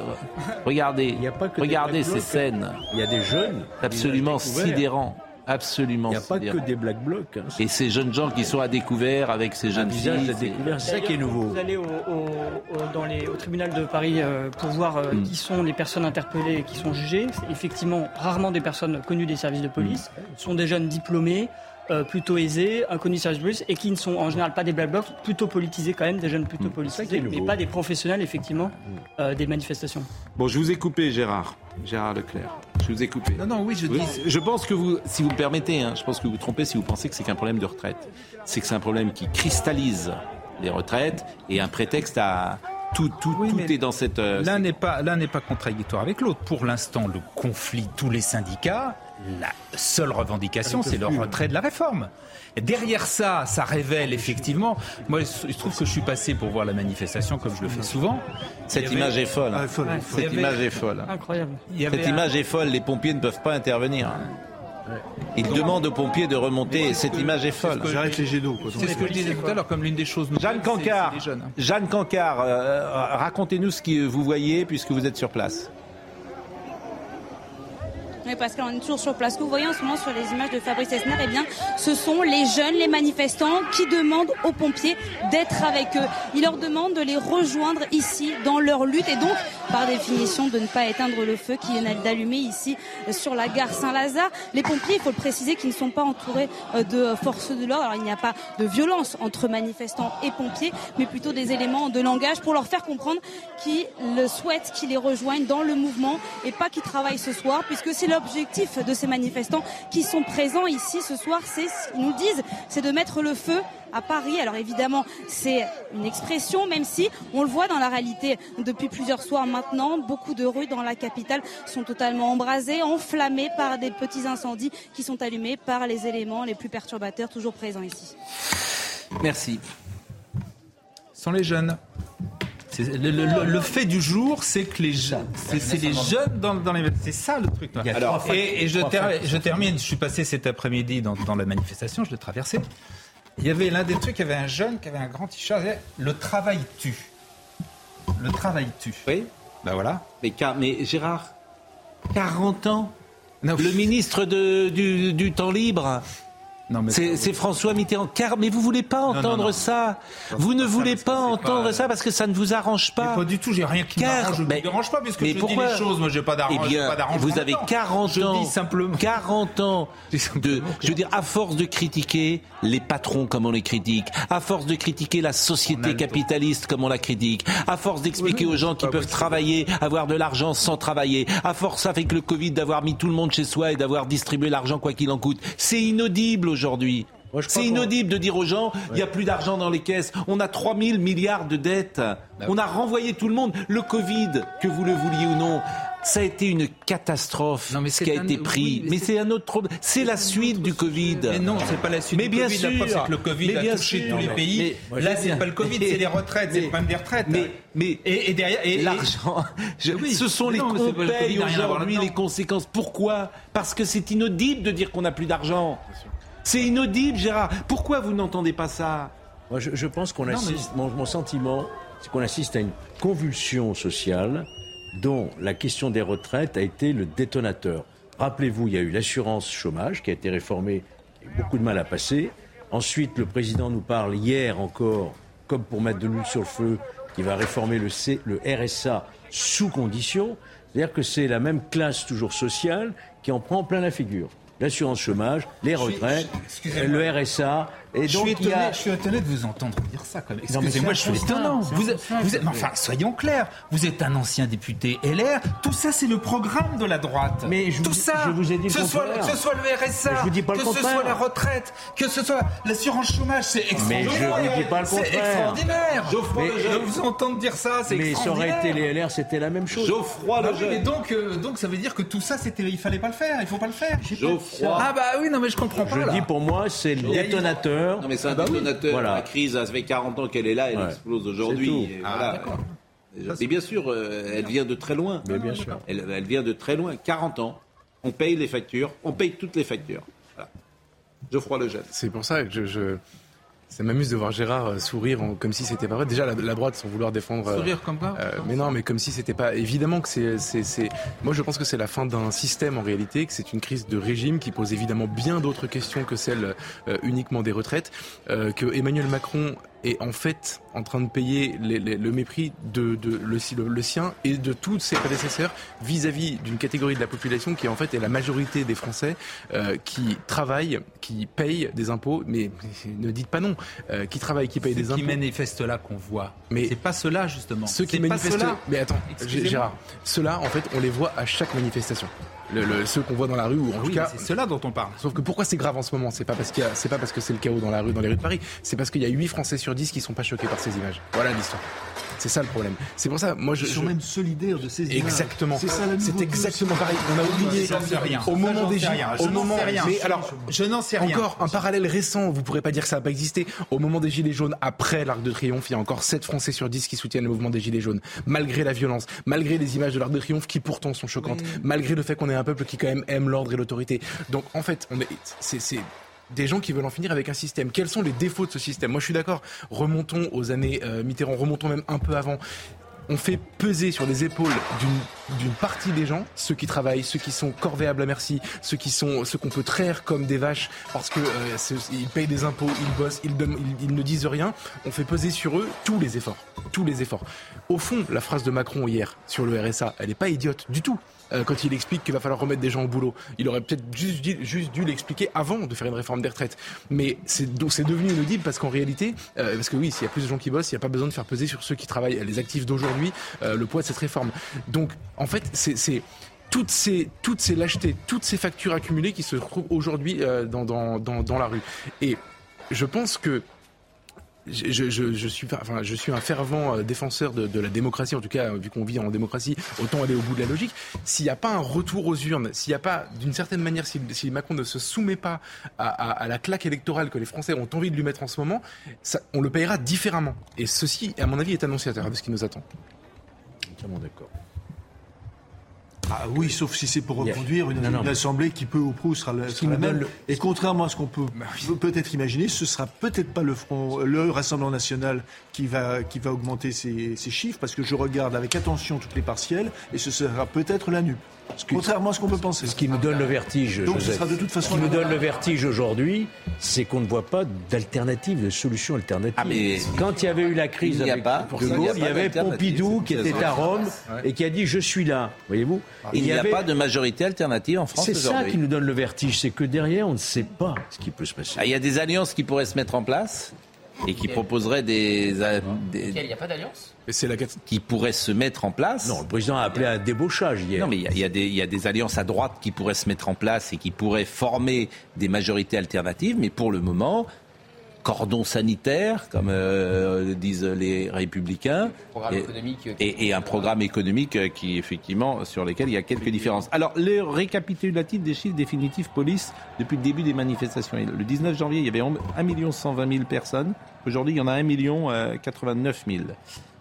regardez, regardez ces scènes. Il y a des jeunes. Absolument sidérants. Absolument Il n'y a pas que des Black Blocs. hein. Et ces jeunes gens qui sont à découvert avec ces jeunes filles. à c'est- découvert, c'est ça qui est nouveau. Vous allez au, au- au- dans les- au tribunal de Paris euh, pour voir euh, Mm. qui sont les personnes interpellées et qui sont jugées. C'est effectivement rarement des personnes connues des services de police. Mm. Ce sont des jeunes diplômés, euh, plutôt aisés, inconnus de police et qui ne sont en général pas des black blocs, plutôt politisés quand même, des jeunes plutôt est politisés, mais nouveau. pas des professionnels effectivement euh, des manifestations. Bon, je vous ai coupé, Gérard. Gérard Leclerc. Je vous ai coupé. Non, non, oui, je dis. Je pense que vous, si vous me permettez, hein, je pense que vous vous trompez si vous pensez que c'est qu'un problème de retraite. C'est que c'est un problème qui cristallise les retraites et un prétexte à, tout, tout, Oui, tout est dans cette. euh, L'un n'est pas, l'un n'est pas contradictoire avec l'autre. Pour l'instant, le conflit, tous les syndicats, la seule revendication, c'est le retrait de la réforme. Et derrière ça, ça révèle effectivement. Moi, il se trouve que je suis passé pour voir la manifestation, comme je le fais souvent. Cette Il avait- image est folle. Ah, folle, Ouais, il Cette avait- image est folle. Incroyable. il Cette un- image est folle. Les pompiers ne peuvent pas intervenir. Ils demandent aux pompiers de remonter. Cette image est folle. J'arrête les jets d'eau. C'est ce que je disais tout à l'heure, comme l'une des choses. Jeanne nouvelles, c'est- Cancard, hein. Jeanne Cancard, euh, racontez-nous ce que vous voyez puisque vous êtes sur place. Oui, parce qu'on est toujours sur place. Ce que vous voyez en ce moment sur les images de Fabrice Esner, eh bien, ce sont les jeunes, les manifestants qui demandent aux pompiers d'être avec eux. Ils leur demandent de les rejoindre ici dans leur lutte et donc, par définition, de ne pas éteindre le feu qui est d'allumer ici euh, sur la gare Saint-Lazare. Les pompiers, il faut le préciser, qui ne sont pas entourés euh, de forces de l'ordre. Alors, il n'y a pas de violence entre manifestants et pompiers, mais plutôt des éléments de langage pour leur faire comprendre qu'ils souhaitent, qu'ils les rejoignent dans le mouvement et pas qu'ils travaillent ce soir, puisque c'est l'objectif de ces manifestants qui sont présents ici ce soir. C'est, ce qu'ils nous disent, c'est de mettre le feu à Paris. Alors évidemment, c'est une expression, même si on le voit dans la réalité depuis plusieurs soirs maintenant, beaucoup de rues dans la capitale sont totalement embrasées, enflammées par des petits incendies qui sont allumés par les éléments les plus perturbateurs toujours présents ici. Merci. Sont les jeunes. Le, le- le- le fait du jour, c'est que les jeunes, c'est les jeunes dans, dans les. C'est ça le truc. Il y a Alors, trois et, et je, ter- termine. Je suis passé cet après-midi dans, dans la manifestation. Je l'ai traversée. Il y avait l'un des trucs. Il y avait un jeune qui avait un grand t-shirt. il disait, Le travail tue. Le travail tue. Oui. Ben voilà. Mais, mais Gérard, 40 ans. Non, Le ministre de- du, du temps libre. Non, mais C'est c'est François Mitterrand. Car, mais vous voulez pas entendre non, non. ça. Vous ne ça, voulez pas entendre pas- ça parce que ça ne vous arrange Mais pas. pas du tout, j'ai rien qui Car- m'arrange, je ne me dérange pas puisque mais je pourquoi dis les choses, moi j'ai pas Eh d'arrange, d'arrangement vous avez dedans. 40 je ans. dis simplement 40 ans de, je veux dire, à force de critiquer les patrons comme on les critique, à force de critiquer la société capitaliste comme on la critique, à force d'expliquer aux gens qui peuvent travailler, avoir de l'argent sans travailler, à force avec le Covid d'avoir mis tout le monde chez soi et d'avoir distribué l'argent quoi qu'il en coûte, c'est inaudible aujourd'hui. C'est inaudible de dire aux gens, il n'y a plus d'argent dans les caisses. On a 3000 milliards de dettes. On a renvoyé tout le monde. Le Covid, que vous le vouliez ou non, ça a été une catastrophe, Non, mais ce qui a un- été pris. mais mais c'est- un autre problème. C'est la suite du Covid. Mais non, c'est pas la suite Mais du bien Covid. sûr. La preuve, c'est que le Covid Mais a touché sûr. tous les pays. mais- Là, c'est pas le Covid, c'est les retraites, c'est le problème des retraites. Mais, mais et, et derrière, et, l'argent, je- Oui. ce sont les Non, qu'on paye aujourd'hui les conséquences. Pourquoi? Parce que c'est inaudible de dire qu'on n'a plus d'argent. C'est inaudible, Gérard. Pourquoi vous n'entendez pas ça? Moi, je, je pense qu'on mais- assiste, mon, mon sentiment, c'est qu'on assiste à une convulsion sociale dont la question des retraites a été le détonateur. Rappelez-vous, il y a eu l'assurance chômage qui a été réformée, beaucoup de mal à passer. Ensuite, le président nous parle hier encore, comme pour mettre de l'huile sur le feu, qui va réformer le, C- le RSA sous condition. C'est-à-dire que c'est la même classe toujours sociale qui en prend plein la figure. L'assurance chômage, les retraites, le RSA. Et je, suis étonné, a... je suis étonné de vous entendre dire ça. Mais Excusez-moi, je c'est suis étonnant. c'est Vous êtes, constat. vous êtes- mais enfin, soyons clairs. Vous êtes un ancien député LR. Tout ça, c'est le programme de la droite. Mais je tout vous- ça. je vous ai dit le que ce soit, contraire. que ce soit le RSA, Mais je vous dis pas le que ce soit la retraite, que ce soit l'assurance chômage, c'est Mais extraordinaire. je vous dis pas le C'est contraire. extraordinaire. Geoffroy Mais Lejeune. vous entendre dire ça, c'est Mais ça aurait extraordinaire. été les LR, c'était la même chose. Geoffroy Bah le oui, mais donc, euh, donc ça veut dire que tout ça, c'était, il fallait pas le faire, il faut pas le faire. Geoffroy. Ah bah oui, non mais je comprends pas. Je dis pour moi, c'est le Il Non mais c'est un Ah bah oui. détonateur. Voilà. La crise, ça fait 40 ans qu'elle est là, elle Ouais. explose C'est aujourd'hui. tout. et Ah, voilà. Mais bien sûr, euh, elle vient de très loin. Mais bien sûr. Elle, elle vient de très loin. 40 ans. On paye les factures. On paye toutes les factures. Voilà. Geoffroy Lejeune. C'est pour ça que je, je- ça m'amuse de voir Gérard euh, sourire en- comme si c'était pas vrai. Déjà la, la droite sans vouloir défendre. euh, Sourire comme quoi euh, mais non, mais comme si c'était pas. Évidemment que c'est, c'est, c'est- Moi, je pense que c'est la fin d'un système en réalité, que c'est une crise de régime qui pose évidemment bien d'autres questions que celle euh, uniquement des retraites. euh, que Emmanuel Macron est en fait en train de payer les- les- le mépris de, de le, si- le- le sien et de tous ses prédécesseurs vis-à-vis d'une catégorie de la population qui en fait est la majorité des Français euh, qui travaillent, qui payent des impôts, mais ne dites pas non, euh, qui travaillent, qui payent des qui impôts. manifestent là qu'on voit. Mais- c'est pas cela justement. Ceux qui pas manifestent. ceux-là. Mais attends. Gérard, ceux-là, en fait, on les voit à chaque manifestation. Le- le- ceux qu'on voit dans la rue, ou en Ah tout cas. c'est cela dont on parle. Sauf que pourquoi c'est grave en ce moment? C'est pas parce qu'il c'est pas parce que c'est le chaos dans la rue, dans les rues de Paris. C'est parce qu'il y a 8 Français sur 10 qui sont pas choqués par ces images. Voilà l'histoire. C'est ça le problème. C'est pour ça, moi je. Ils sont je- même solidaires de ces images. Exactement. C'est ça la C'est nouveauté exactement pareil. On a oublié. Rien. Au moment des rien. Au moment. rien. Mais alors, Je n'en sais rien. Encore un parallèle récent. Vous pourrez pas dire que ça n'a pas existé. Au moment des Gilets jaunes, après l'Arc de Triomphe, il y a encore 7 Français sur 10 qui soutiennent le mouvement des Gilets jaunes, malgré la violence, malgré les images de l'Arc de Triomphe qui pourtant sont choquantes, malgré le fait qu'on est un peuple qui quand même aime l'ordre et l'autorité. Donc en fait, on est, c'est, c'est des gens qui veulent en finir avec un système. Quels sont les défauts de ce système? Moi, je suis d'accord. Remontons aux années euh, Mitterrand, remontons même un peu avant. On fait peser sur les épaules d'une partie des gens, ceux qui travaillent, ceux qui sont corvéables à merci, ceux qui sont ceux qu'on peut traire comme des vaches parce que euh, ils payent des impôts, ils bossent, ils, donnent- ils ne disent rien. On fait peser sur eux tous les efforts, tous les efforts. Au fond, la phrase de Macron hier sur le RSA, elle n'est pas idiote du tout. Euh, quand il explique qu'il va falloir remettre des gens au boulot, il aurait peut-être juste, dû l'expliquer avant de faire une réforme des retraites. Mais c'est devenu inaudible parce qu'en réalité, euh, parce que oui, s'il y a plus de gens qui bossent, il n'y a pas besoin de faire peser sur ceux qui travaillent, les actifs d'aujourd'hui, euh, le poids de cette réforme. Donc, en fait, c'est toutes ces, lâchetés, toutes ces factures accumulées qui se retrouvent aujourd'hui dans la rue. Et je pense que je, suis, un fervent euh, défenseur de, la démocratie, en tout cas, euh, vu qu'on vit en démocratie, autant aller au bout de la logique. S'il n'y a pas un retour aux urnes, s'il n'y a pas, d'une certaine manière, si, Macron ne se soumet pas à, la claque électorale que les Français ont envie de lui mettre en ce moment, on le payera différemment. Et ceci, à mon avis, est annonciateur de ce qui nous attend. Entièrement d'accord. Ah oui, sauf si c'est pour reconduire une, Non, non, une mais- assemblée qui peut ou prou sera, la- sera même. le- Et contrairement à ce qu'on peut peut-être imaginer, ce sera peut-être pas le front, le Rassemblement national qui va qui va augmenter ses, ses chiffres, parce que je regarde avec attention toutes les partielles, et ce sera peut-être la NUP. Contrairement à ce qu'on peut penser. Ce qui me donne le vertige, Donc ce sera de toute façon ce qui me la- donne le vertige aujourd'hui, c'est qu'on ne voit pas d'alternative, de solution alternative. Ah, mais Quand il y avait eu la crise avec pas- De Gaulle, il y avait Pompidou qui était à Rome et qui a dit je suis là, voyez-vous. Il n'y a avait- pas de majorité alternative en France C'est ça qui nous donne le vertige, c'est que derrière on ne sait pas ce qui peut se passer. Ah, Il y a des alliances qui pourraient se mettre en place et qui proposeraient des, des- Il n'y a pas d'alliance la qui pourraient se mettre en place. Non, le président a appelé à un débauchage hier. Non, mais il y a- y, des- il y a des alliances à droite qui pourraient se mettre en place et qui pourraient former des majorités alternatives, mais pour le moment, cordon sanitaire, comme euh, disent les républicains, Programme et, économique, euh, et- et un programme économique euh, qui, effectivement, sur lesquels il y a quelques différences. Alors, le récapitulatif des chiffres définitifs police depuis le début des manifestations. Le 19 janvier, il y avait 1 120 000 personnes. Aujourd'hui, il y en a 1 89 000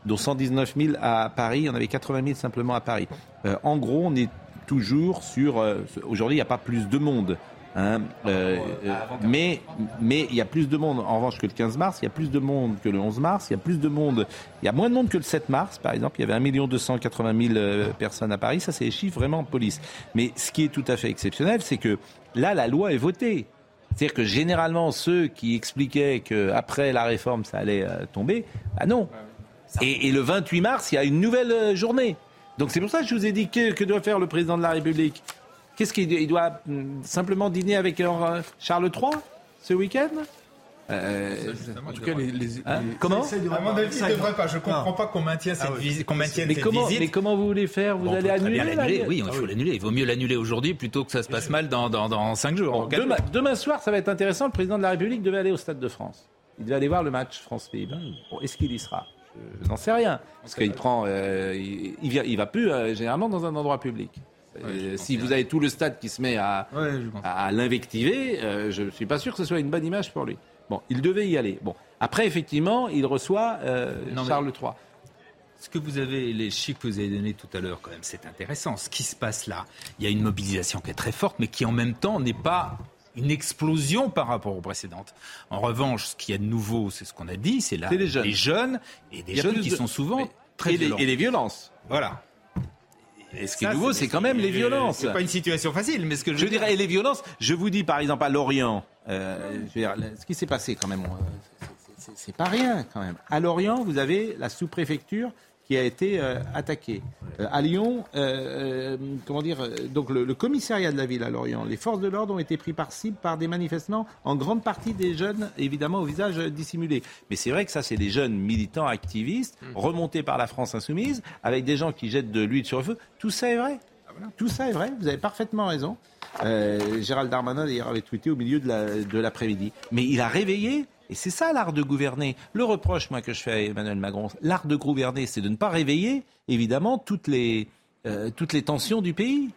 dont 119 000 à Paris, il y en avait 80 000 simplement à Paris. Euh, en gros, on est toujours sur... euh, Aujourd'hui, il n'y a pas plus de monde. hein, euh, euh, mais mais il y a plus de monde en revanche que le 15 mars, il y a plus de monde que le 11 mars, il y a plus de monde, il y a moins de monde que le 7 mars par exemple, il y avait 1 280 000 euh, personnes à Paris, ça c'est les chiffres vraiment police. Mais ce qui est tout à fait exceptionnel, c'est que là la loi est votée. C'est-à-dire que généralement ceux qui expliquaient qu'après la réforme ça allait euh, tomber, bah non. Et, et le 28 mars, il y a une nouvelle euh, journée. Donc c'est pour ça que je vous ai dit que, que doit faire le président de la République. Qu'est-ce qu'il il doit hum, simplement dîner avec euh, Charles III ce week-end? Euh, En tout cas, les, les- Hein les- Comment À mon avis, il ne devrait pas. Je ne comprends pas qu'on maintienne cette, visi- qu'on maintienne mais cette comment, visite. mais comment vous voulez faire? Vous Bon, allez annuler l'annuler? Oui, il faut l'annuler. Il vaut mieux l'annuler aujourd'hui plutôt que ça se passe mal dans, dans, dans 5 jours. Bon, demain, jours. demain soir, ça va être intéressant. Le président de la République devait aller au Stade de France. Il devait aller voir le match France-Pays. Bon, Est-ce qu'il y sera? Je n'en sais rien. Parce qu'il prend, euh, il, il, vient- il va plus euh, généralement dans un endroit public. Euh, si vous avez tout le stade qui se met à, à, à l'invectiver, euh, je ne suis pas sûr que ce soit une bonne image pour lui. Bon, il devait y aller. Bon, après effectivement, il reçoit euh, Non, mais- Charles III. Ce que vous avez, les chiffres que vous avez donnés tout à l'heure, quand même, c'est intéressant. Ce qui se passe là, il y a une mobilisation qui est très forte, mais qui en même temps n'est pas une explosion par rapport aux précédentes. En revanche, ce qu'il y a de nouveau, c'est ce qu'on a dit, c'est là les jeunes. et des jeunes qui de- sont souvent Mais- très et les, violents. et les violences. Voilà. Et ce qui est nouveau, c'est quand même les violences. C'est pas une situation facile, mais ce que je, Je veux dire- dirais, et les violences, je vous dis par exemple à Lorient, euh, je veux dire, ce qui s'est passé quand même, euh, c'est pas rien quand même. À Lorient, vous avez la sous-préfecture qui a été euh, attaquée. Euh, à Lyon, euh, comment dire, donc le, le commissariat de la ville à Lorient, les forces de l'ordre ont été pris par cible par des manifestants, en grande partie des jeunes, évidemment au visage dissimulé. Mais c'est vrai que ça, c'est des jeunes militants activistes, remontés par la France insoumise, avec des gens qui jettent de l'huile sur le feu. Tout ça est vrai. Tout ça est vrai, vous avez parfaitement raison. Gérald Darmanin, d'ailleurs, avait tweeté au milieu de la- de l'après-midi. Mais il a réveillé, et c'est ça l'art de gouverner. Le reproche, moi, que je fais à Emmanuel Macron, l'art de gouverner, c'est de ne pas réveiller, évidemment, toutes les, euh, toutes les tensions du pays.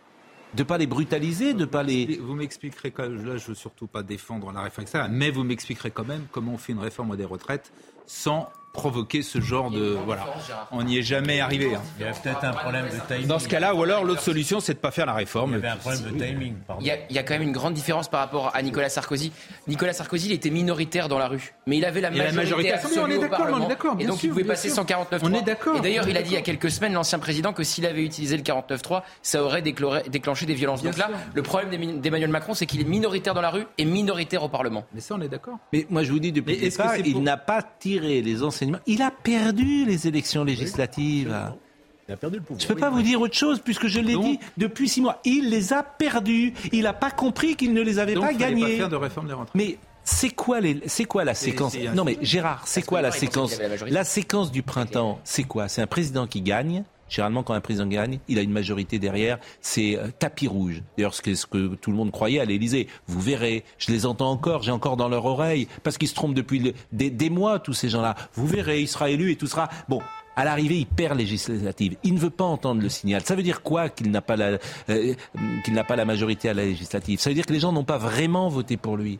De ne pas les brutaliser, de ne pas les... Vous m'expliquerez, là je veux surtout pas défendre la réforme, mais vous m'expliquerez quand même comment on fait une réforme des retraites sans provoquer ce genre de... Voilà, on n'y est jamais arrivé. hein. Il y a peut-être un problème de timing. Dans ce cas-là, ou alors l'autre solution, c'est de pas faire la Il y réforme. avait un problème de timing, pardon. Il y, a, il y a quand même une grande différence par rapport à Nicolas Sarkozy. Nicolas Sarkozy, il était minoritaire dans la rue, mais il avait la Il a la majorité, majorité absolue on est au d'accord, Parlement. on est d'accord, et donc il pouvait passer sûr. 149 On est d'accord, Et d'ailleurs, il a dit il y a quelques semaines, l'ancien président, que s'il avait utilisé le 49.3, ça aurait déclaré- déclenché des violences. Bien donc là, sûr. le problème d'Emmanuel Macron, c'est qu'il est minoritaire dans la rue et minoritaire au Parlement. Mais ça, on est d'accord. Mais moi, je vous dis depuis le départ, il n'a pas tiré les enseignements. Il a perdu les élections législatives. Il a perdu le pouvoir. Je ne peux pas vous dire autre chose puisque je l'ai dit depuis six mois. Il les a perdus. Il n'a pas compris qu'il ne les avait Donc, pas gagnés. pas faire de réforme des retraites. Mais c'est quoi, les, c'est quoi la séquence Non mais Gérard, c'est quoi la séquence. La séquence du printemps, c'est quoi? C'est un président qui gagne. Généralement, quand un président gagne, il a une majorité derrière. C'est euh, tapis rouge. D'ailleurs, ce que, ce que tout le monde croyait à l'Élysée. Vous verrez. Je les entends encore. J'ai encore dans leur oreille parce qu'ils se trompent depuis des, des mois tous ces gens-là. Vous verrez, il sera élu et tout sera bon. À l'arrivée, il perd législative. Il ne veut pas entendre le signal. Ça veut dire quoi qu'il n'a pas la euh, qu'il n'a pas la majorité à la législative? Ça veut dire que les gens n'ont pas vraiment voté pour lui.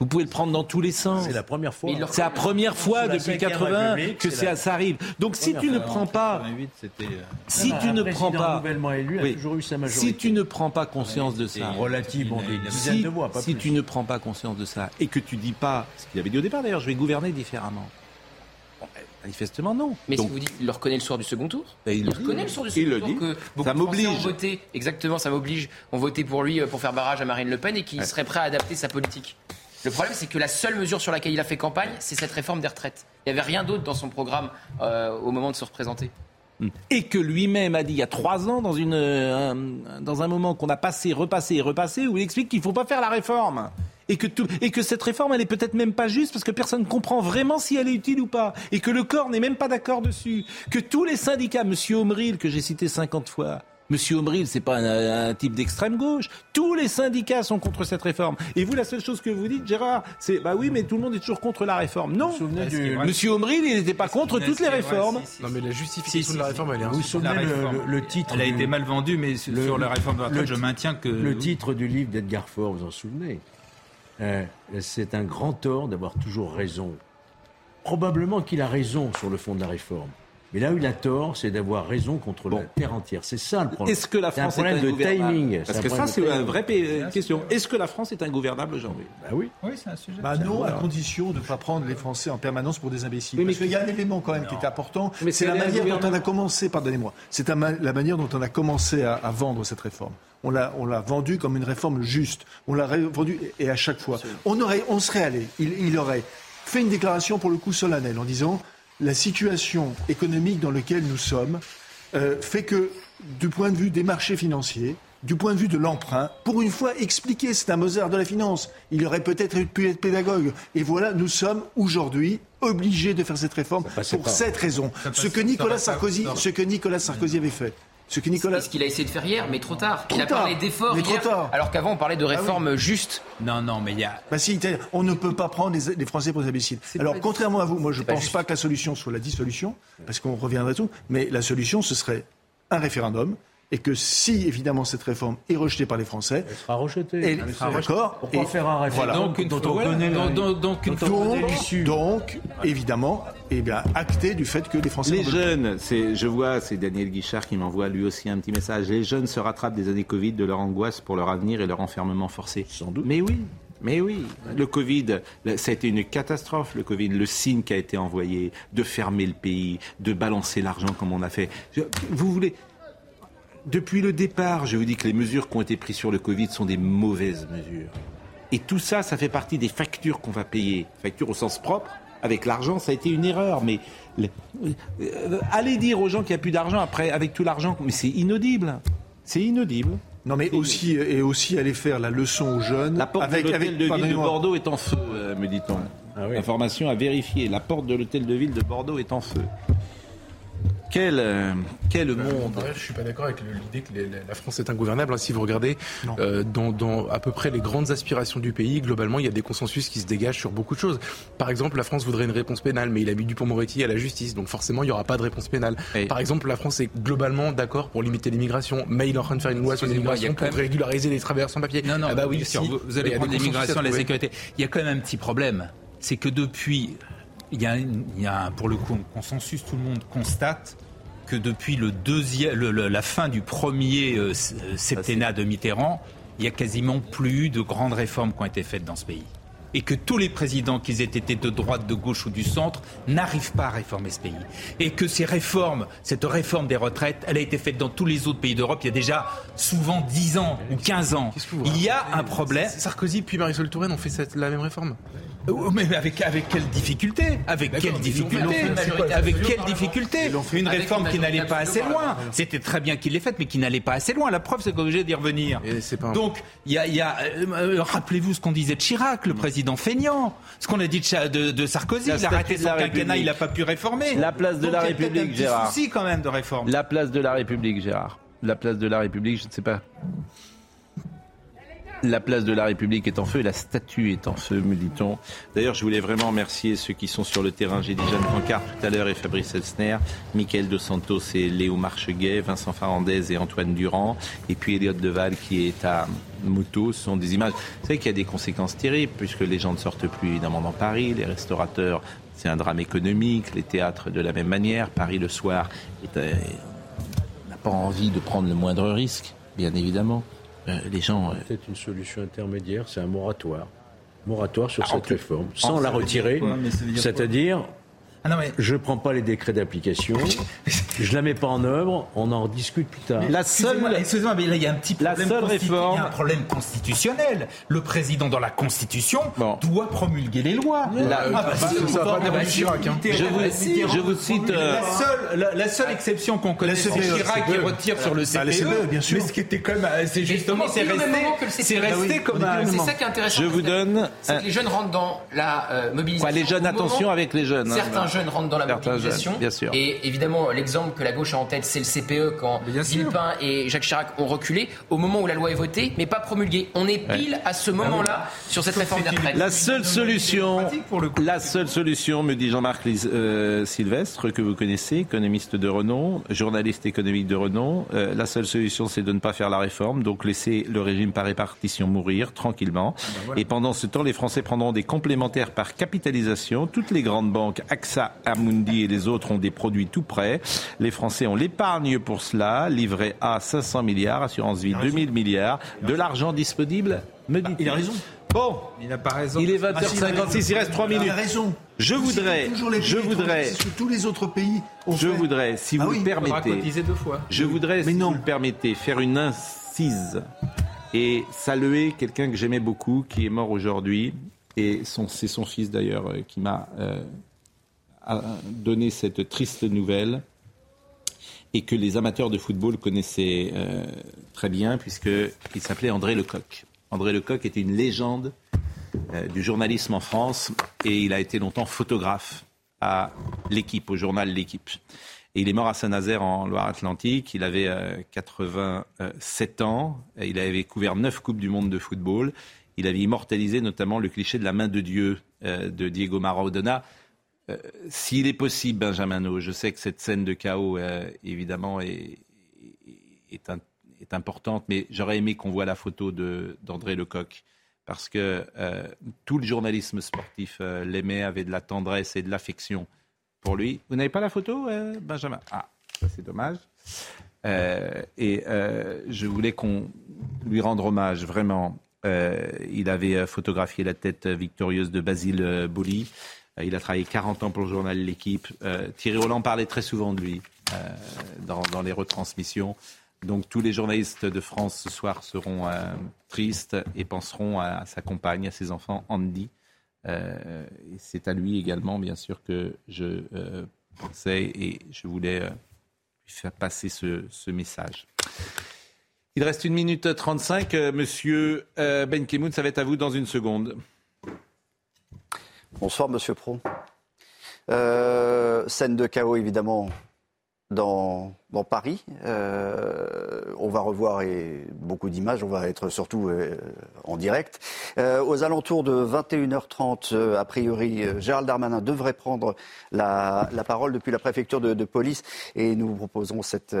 Vous pouvez le prendre dans tous les sens. C'est la première fois. C'est la première fois depuis Cinquième 80 République, que c'est ça, la- ça arrive. Donc si tu ne prends pas, c'était. si tu ne prends pas, nouvellement élu a Oui. toujours eu sa majorité. si tu ne prends pas conscience de ça, relative, si, de voix, pas si plus. tu ne prends pas conscience de ça et que tu dis pas ce qu'il avait dit au départ d'ailleurs, je vais gouverner différemment. Manifestement non. Mais Donc, si vous dites qu'il le reconnaît le soir du second tour ben, il il le dit. reconnaît le soir du Il second le tour dit. que beaucoup Ça m'oblige. Exactement, ça m'oblige. On voté pour lui euh, pour faire barrage à Marine Le Pen et qu'il Ouais. serait prêt à adapter sa politique. Le problème, c'est que la seule mesure sur laquelle il a fait campagne, c'est cette réforme des retraites. Il n'y avait rien d'autre dans son programme euh, au moment de se représenter. et que lui-même a dit il y a trois ans euh, un- dans un moment qu'on a passé, repassé et repassé, où il explique qu'il ne faut pas faire la réforme. Et que, cette réforme, elle peut-être même pas juste parce que personne ne comprend vraiment si elle est utile ou pas. Et que le corps n'est même pas d'accord dessus. Que tous les syndicats, Monsieur Omril, que j'ai cité 50 fois, Monsieur Omril, c'est pas un, un type d'extrême gauche. Tous les syndicats sont contre cette réforme. Et vous, la seule chose que vous dites, Gérard, c'est bah oui, mais tout le monde est toujours contre la réforme. Non. du- Monsieur Omril, il n'était pas contre toutes les vrai réformes. Si, si, Non, mais la justification Si, si, de la réforme, elle est Vous vous souvenez le, réforme. le- le titre Elle a du- été mal vendue, mais sur le- la réforme de la le- retraite, je maintiens que. Le titre du livre d'Edgar Faure, vous en souvenez? Euh, C'est un grand tort d'avoir toujours raison. Probablement qu'il a raison sur le fond de la réforme. Mais là où il a tort, c'est d'avoir raison contre la terre entière. C'est ça le problème. Est-ce que la un France est, problème de ingouvernable timing. Parce que un ça, c'est une vraie question. Est-ce que la France est ingouvernable aujourd'hui? Bah oui. Oui, c'est un sujet. Bah non, à condition de ne pas prendre les Français en permanence pour des imbéciles. Oui, mais Parce qu'il y a un élément quand même qui est important, Mais c'est la un manière dont on a commencé, pardonnez-moi, c'est la ma- la manière dont on a commencé à, à vendre cette réforme. On l'a, on l'a vendue comme une réforme juste. On l'a vendue et à chaque fois. On, aurait, on serait allé, il, il aurait fait une déclaration pour le coup solennelle en disant la situation économique dans laquelle nous sommes euh, fait que, du point de vue des marchés financiers, du point de vue de l'emprunt, pour une fois expliquer, c'est un Mozart de la finance. Il aurait peut-être pu être pédagogue. Et voilà, nous sommes aujourd'hui obligés de faire cette réforme pour pas. cette raison. Ce que Nicolas. Sarkozy, ce que Nicolas Sarkozy avait fait. Ce que C'est Nicolas. ce qu'il a essayé de faire hier, mais trop tard. il a tard. parlé d'efforts Mais trop hier, tard. alors qu'avant on parlait de oui. réformes justes. Non, non, mais il y a. Bah si, on ne peut pas prendre les, les Français pour des imbéciles. Alors, pas- contrairement à vous, moi, je ne pas pense juste. pas que la solution soit la dissolution, parce qu'on reviendrait tout, mais la solution, ce serait un référendum, et que si, évidemment, cette réforme est rejetée par les Français, Elle sera rejetée. et, Elle sera d'accord, Pourquoi et- faire un référendum voilà. Donc, une dont on connaît donc- la- donc- donc une donc, donc, évidemment, eh bien, acté du fait que les Français Les jeunes, c'est, je vois, c'est Daniel Guichard qui m'envoie lui aussi un petit message. Les jeunes se rattrapent des années Covid, de leur angoisse pour leur avenir et leur enfermement forcé. Sans doute. Mais oui, mais oui. Le Covid, ça a été une catastrophe, le Covid. Le signe qui a été envoyé de fermer le pays, de balancer l'argent comme on a fait. Vous voulez. Depuis le départ, je vous dis que les mesures qui ont été prises sur le Covid sont des mauvaises mesures. Et tout ça, ça fait partie des factures qu'on va payer. Factures au sens propre. Avec l'argent, ça a été une erreur. Mais le- euh, allez dire aux gens qu'il n'y a plus d'argent après, avec tout l'argent. Mais c'est inaudible. C'est inaudible. Non, mais aussi, et aussi aller faire la leçon aux jeunes. La porte avec, de l'hôtel avec, de ville de. Bordeaux est en feu, euh, me dit-on. Ah oui. Information à vérifier. La porte de l'hôtel de ville de Bordeaux est en feu. Quel, euh, quel monde Ouais, Je suis pas d'accord avec l'idée que les- la France est ingouvernable. hein. Si vous regardez euh, dans, dans à peu près les grandes aspirations du pays, globalement, il y a des consensus qui se dégagent sur beaucoup de choses. Par exemple, la France voudrait une réponse pénale, mais il a mis Dupont-Moretti à la justice, donc forcément, il n'y aura pas de réponse pénale. Par exemple, la France est globalement d'accord pour limiter l'immigration, mais il est en train de faire une loi sur l'immigration pour même- régulariser les travailleurs sans papier. Non, non, Ah bah oui, bien sûr, si. vous, allez prendre l'immigration, à la sécurité. Il y a quand même un petit problème. C'est que depuis, il y, a, il y a un- pour le coup un consensus, tout le monde constate que depuis le deuxième, le- le- la fin du premier euh, euh, septennat de Mitterrand, il y a quasiment plus de grandes réformes qui ont été faites dans ce pays. Et que tous les présidents, qu'ils aient été de droite, de gauche ou du centre, n'arrivent pas à réformer ce pays. Et que ces réformes, cette réforme des retraites, elle a été faite dans tous les autres pays d'Europe il y a déjà souvent 10 ans ou 15 ans. Il y a un problème. Sarkozy puis Marisol Touraine ont fait cette- la même réforme. Euh, Mais avec, avec quelle difficulté? Avec quelle difficulté? Avec quelle difficulté? Une réforme qui n'allait pas assez loin. C'était très bien qu'il l'ait faite, mais qui n'allait pas assez loin. La preuve, c'est qu'on est obligé d'y revenir. Donc, il y a, il y a, euh, euh, rappelez-vous ce qu'on disait de Chirac, le président feignant. Ce qu'on a dit de, Cha- de- de Sarkozy. Il a de son la quinquennat, il n'a pas pu réformer. La place de Donc, la il y a peut-être République, Gérard. souci quand même de réforme. La place de la République, Gérard. La place de la République, je ne sais pas. La place de la République est en feu, la statue est en feu, me dit-on. D'ailleurs, je voulais vraiment remercier ceux qui sont sur le terrain. J'ai dit Jeanne Cancard tout à l'heure et Fabrice Elsner, Michael Dos Santos et Léo Marcheguet, Vincent Farandez et Antoine Durand, et puis Elliot Deval qui est à moto. Ce sont des images. Vous savez qu'il y a des conséquences terribles puisque les gens ne sortent plus évidemment dans Paris, les restaurateurs, c'est un drame économique, les théâtres de la même manière. Paris le soir euh, n'a pas envie de prendre le moindre risque, bien évidemment. Euh, les gens. euh, Peut-être une solution intermédiaire, c'est un moratoire. Moratoire sur Ah, cette réforme, sans la retirer. C'est-à-dire, Ah non, mais- je ne prends pas les décrets d'application, je la mets pas en œuvre, on en discute plus tard. La Excusez-moi, excusez-moi, mais là il y a un petit problème, seule constitu- réforme- il y a un problème constitutionnel. Le président dans la Constitution doit promulguer les lois. La- Ah, bah, ça si, va pas bah, Chirac, hein. Je vous- bah, si, je vous cite, euh, La seule, la, la seule exception qu'on connaît, c'est CPE, Chirac qui CPE. retire sur le Bah, CPE. le CPE, bien sûr. Mais ce qui était quand même, euh, c'est justement, c'est resté, le c'est resté Ah comme un. C'est ça qui est intéressant. Je vous donne. C'est que les jeunes rentrent dans la euh, mobilisation. Les jeunes, attention avec les jeunes, hein. Certains jeunes rentrent dans la Certains mobilisation. jeunes, bien sûr. Et évidemment, l'exemple que la gauche a en tête, c'est le CPE quand Villepin et Jacques Chirac ont reculé au moment où la loi est votée, mais pas promulguée. On est pile à ce moment-là sur cette réforme des retraites. La seule solution, la seule solution, me dit Jean-Marc euh, Sylvestre, que vous connaissez, économiste de renom, journaliste économique de renom, euh, la seule solution, c'est de ne pas faire la réforme, donc laisser le régime par répartition mourir tranquillement. Et pendant ce temps, les Français prendront des complémentaires par capitalisation. Toutes les grandes banques, AXA, Amundi et les autres ont des produits tout prêts. Les Français ont l'épargne pour cela. Livret A, 500 milliards. Assurance vie, 2000 milliards. De l'argent disponible, me dit Il a raison. Bon, il n'a pas raison. Il est 20h56, il reste 3 minutes. Il a raison. Je voudrais, les je voudrais, étrangers, c'est ce que tous les autres pays ont je fait. voudrais, si Ah vous oui. le permettez, cotiser deux fois. je voudrais, si vous le permettez, faire une incise et saluer quelqu'un que j'aimais beaucoup, qui est mort aujourd'hui, et c'est son fils d'ailleurs euh, qui m'a euh, donné cette triste nouvelle et que les amateurs de football connaissaient euh, très bien, puisqu'il s'appelait André Lecoq. André Lecoq était une légende euh, du journalisme en France et il a été longtemps photographe à l'équipe, au journal L'équipe. Et il est mort à Saint-Nazaire en Loire-Atlantique. Il avait euh, 87 ans. Et Il avait couvert 9 Coupes du Monde de football. Il avait immortalisé notamment le cliché de la main de Dieu euh, de Diego Maradona. Euh, S'il est possible, Benjamin No, je sais que cette scène de chaos, euh, évidemment, est, est, importante, mais j'aurais aimé qu'on voit la photo d'André Lecoq, parce que euh, tout le journalisme sportif l'aimait, avait de la tendresse et de l'affection pour lui. Vous n'avez pas la photo, Benjamin? Ah, c'est dommage. Et je voulais qu'on lui rende hommage, vraiment. Il avait photographié la tête victorieuse de Basile Boli. Euh, il a travaillé 40 ans pour le journal L'équipe. Euh, Thierry Roland parlait très souvent de lui euh, dans, les retransmissions. Donc tous les journalistes de France ce soir seront tristes et penseront à sa compagne, à ses enfants, Andy. C'est à lui également, bien sûr, que je pensais et je voulais lui faire passer ce, message. Il reste une minute 35. Euh, Monsieur Ben Kemoun, ça va être à vous dans une seconde. Bonsoir, monsieur Pro. Euh, scène de chaos, évidemment. dans, dans Paris. Euh, on va revoir beaucoup d'images, on va être surtout euh, en direct. Euh, aux alentours de 21h30, euh, a priori, euh, Gérald Darmanin devrait prendre la, parole depuis la préfecture de, police et nous proposons cette,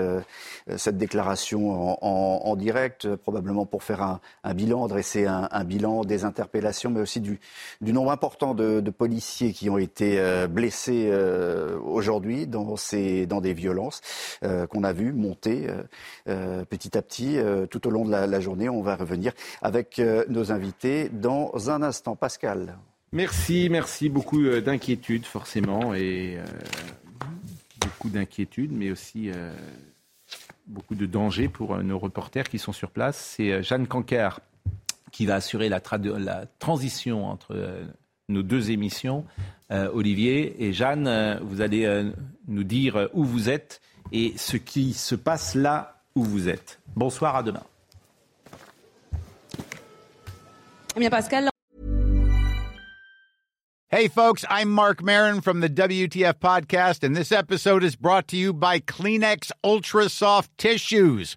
cette déclaration en, direct, probablement pour faire un, bilan, dresser un, bilan des interpellations, mais aussi du, nombre important de, policiers qui ont été blessés aujourd'hui dans, des violences. Qu'on a vu monter euh, euh, petit à petit tout au long de la, journée. On va revenir avec nos invités dans un instant. Pascal. Merci, merci. Beaucoup d'inquiétudes forcément et beaucoup d'inquiétudes, mais aussi beaucoup de dangers pour nos reporters qui sont sur place. C'est Jeanne Cancard qui va assurer la, transition entre nos deux émissions. Euh, Olivier et Jeanne, euh, vous allez euh, nous dire où vous êtes et ce qui se passe là où vous êtes. Bonsoir, à demain. Eh bien, Pascal. Hey, folks, I'm Mark Marin from the WTF Podcast, and this episode is brought to you by Kleenex Ultra Soft Tissues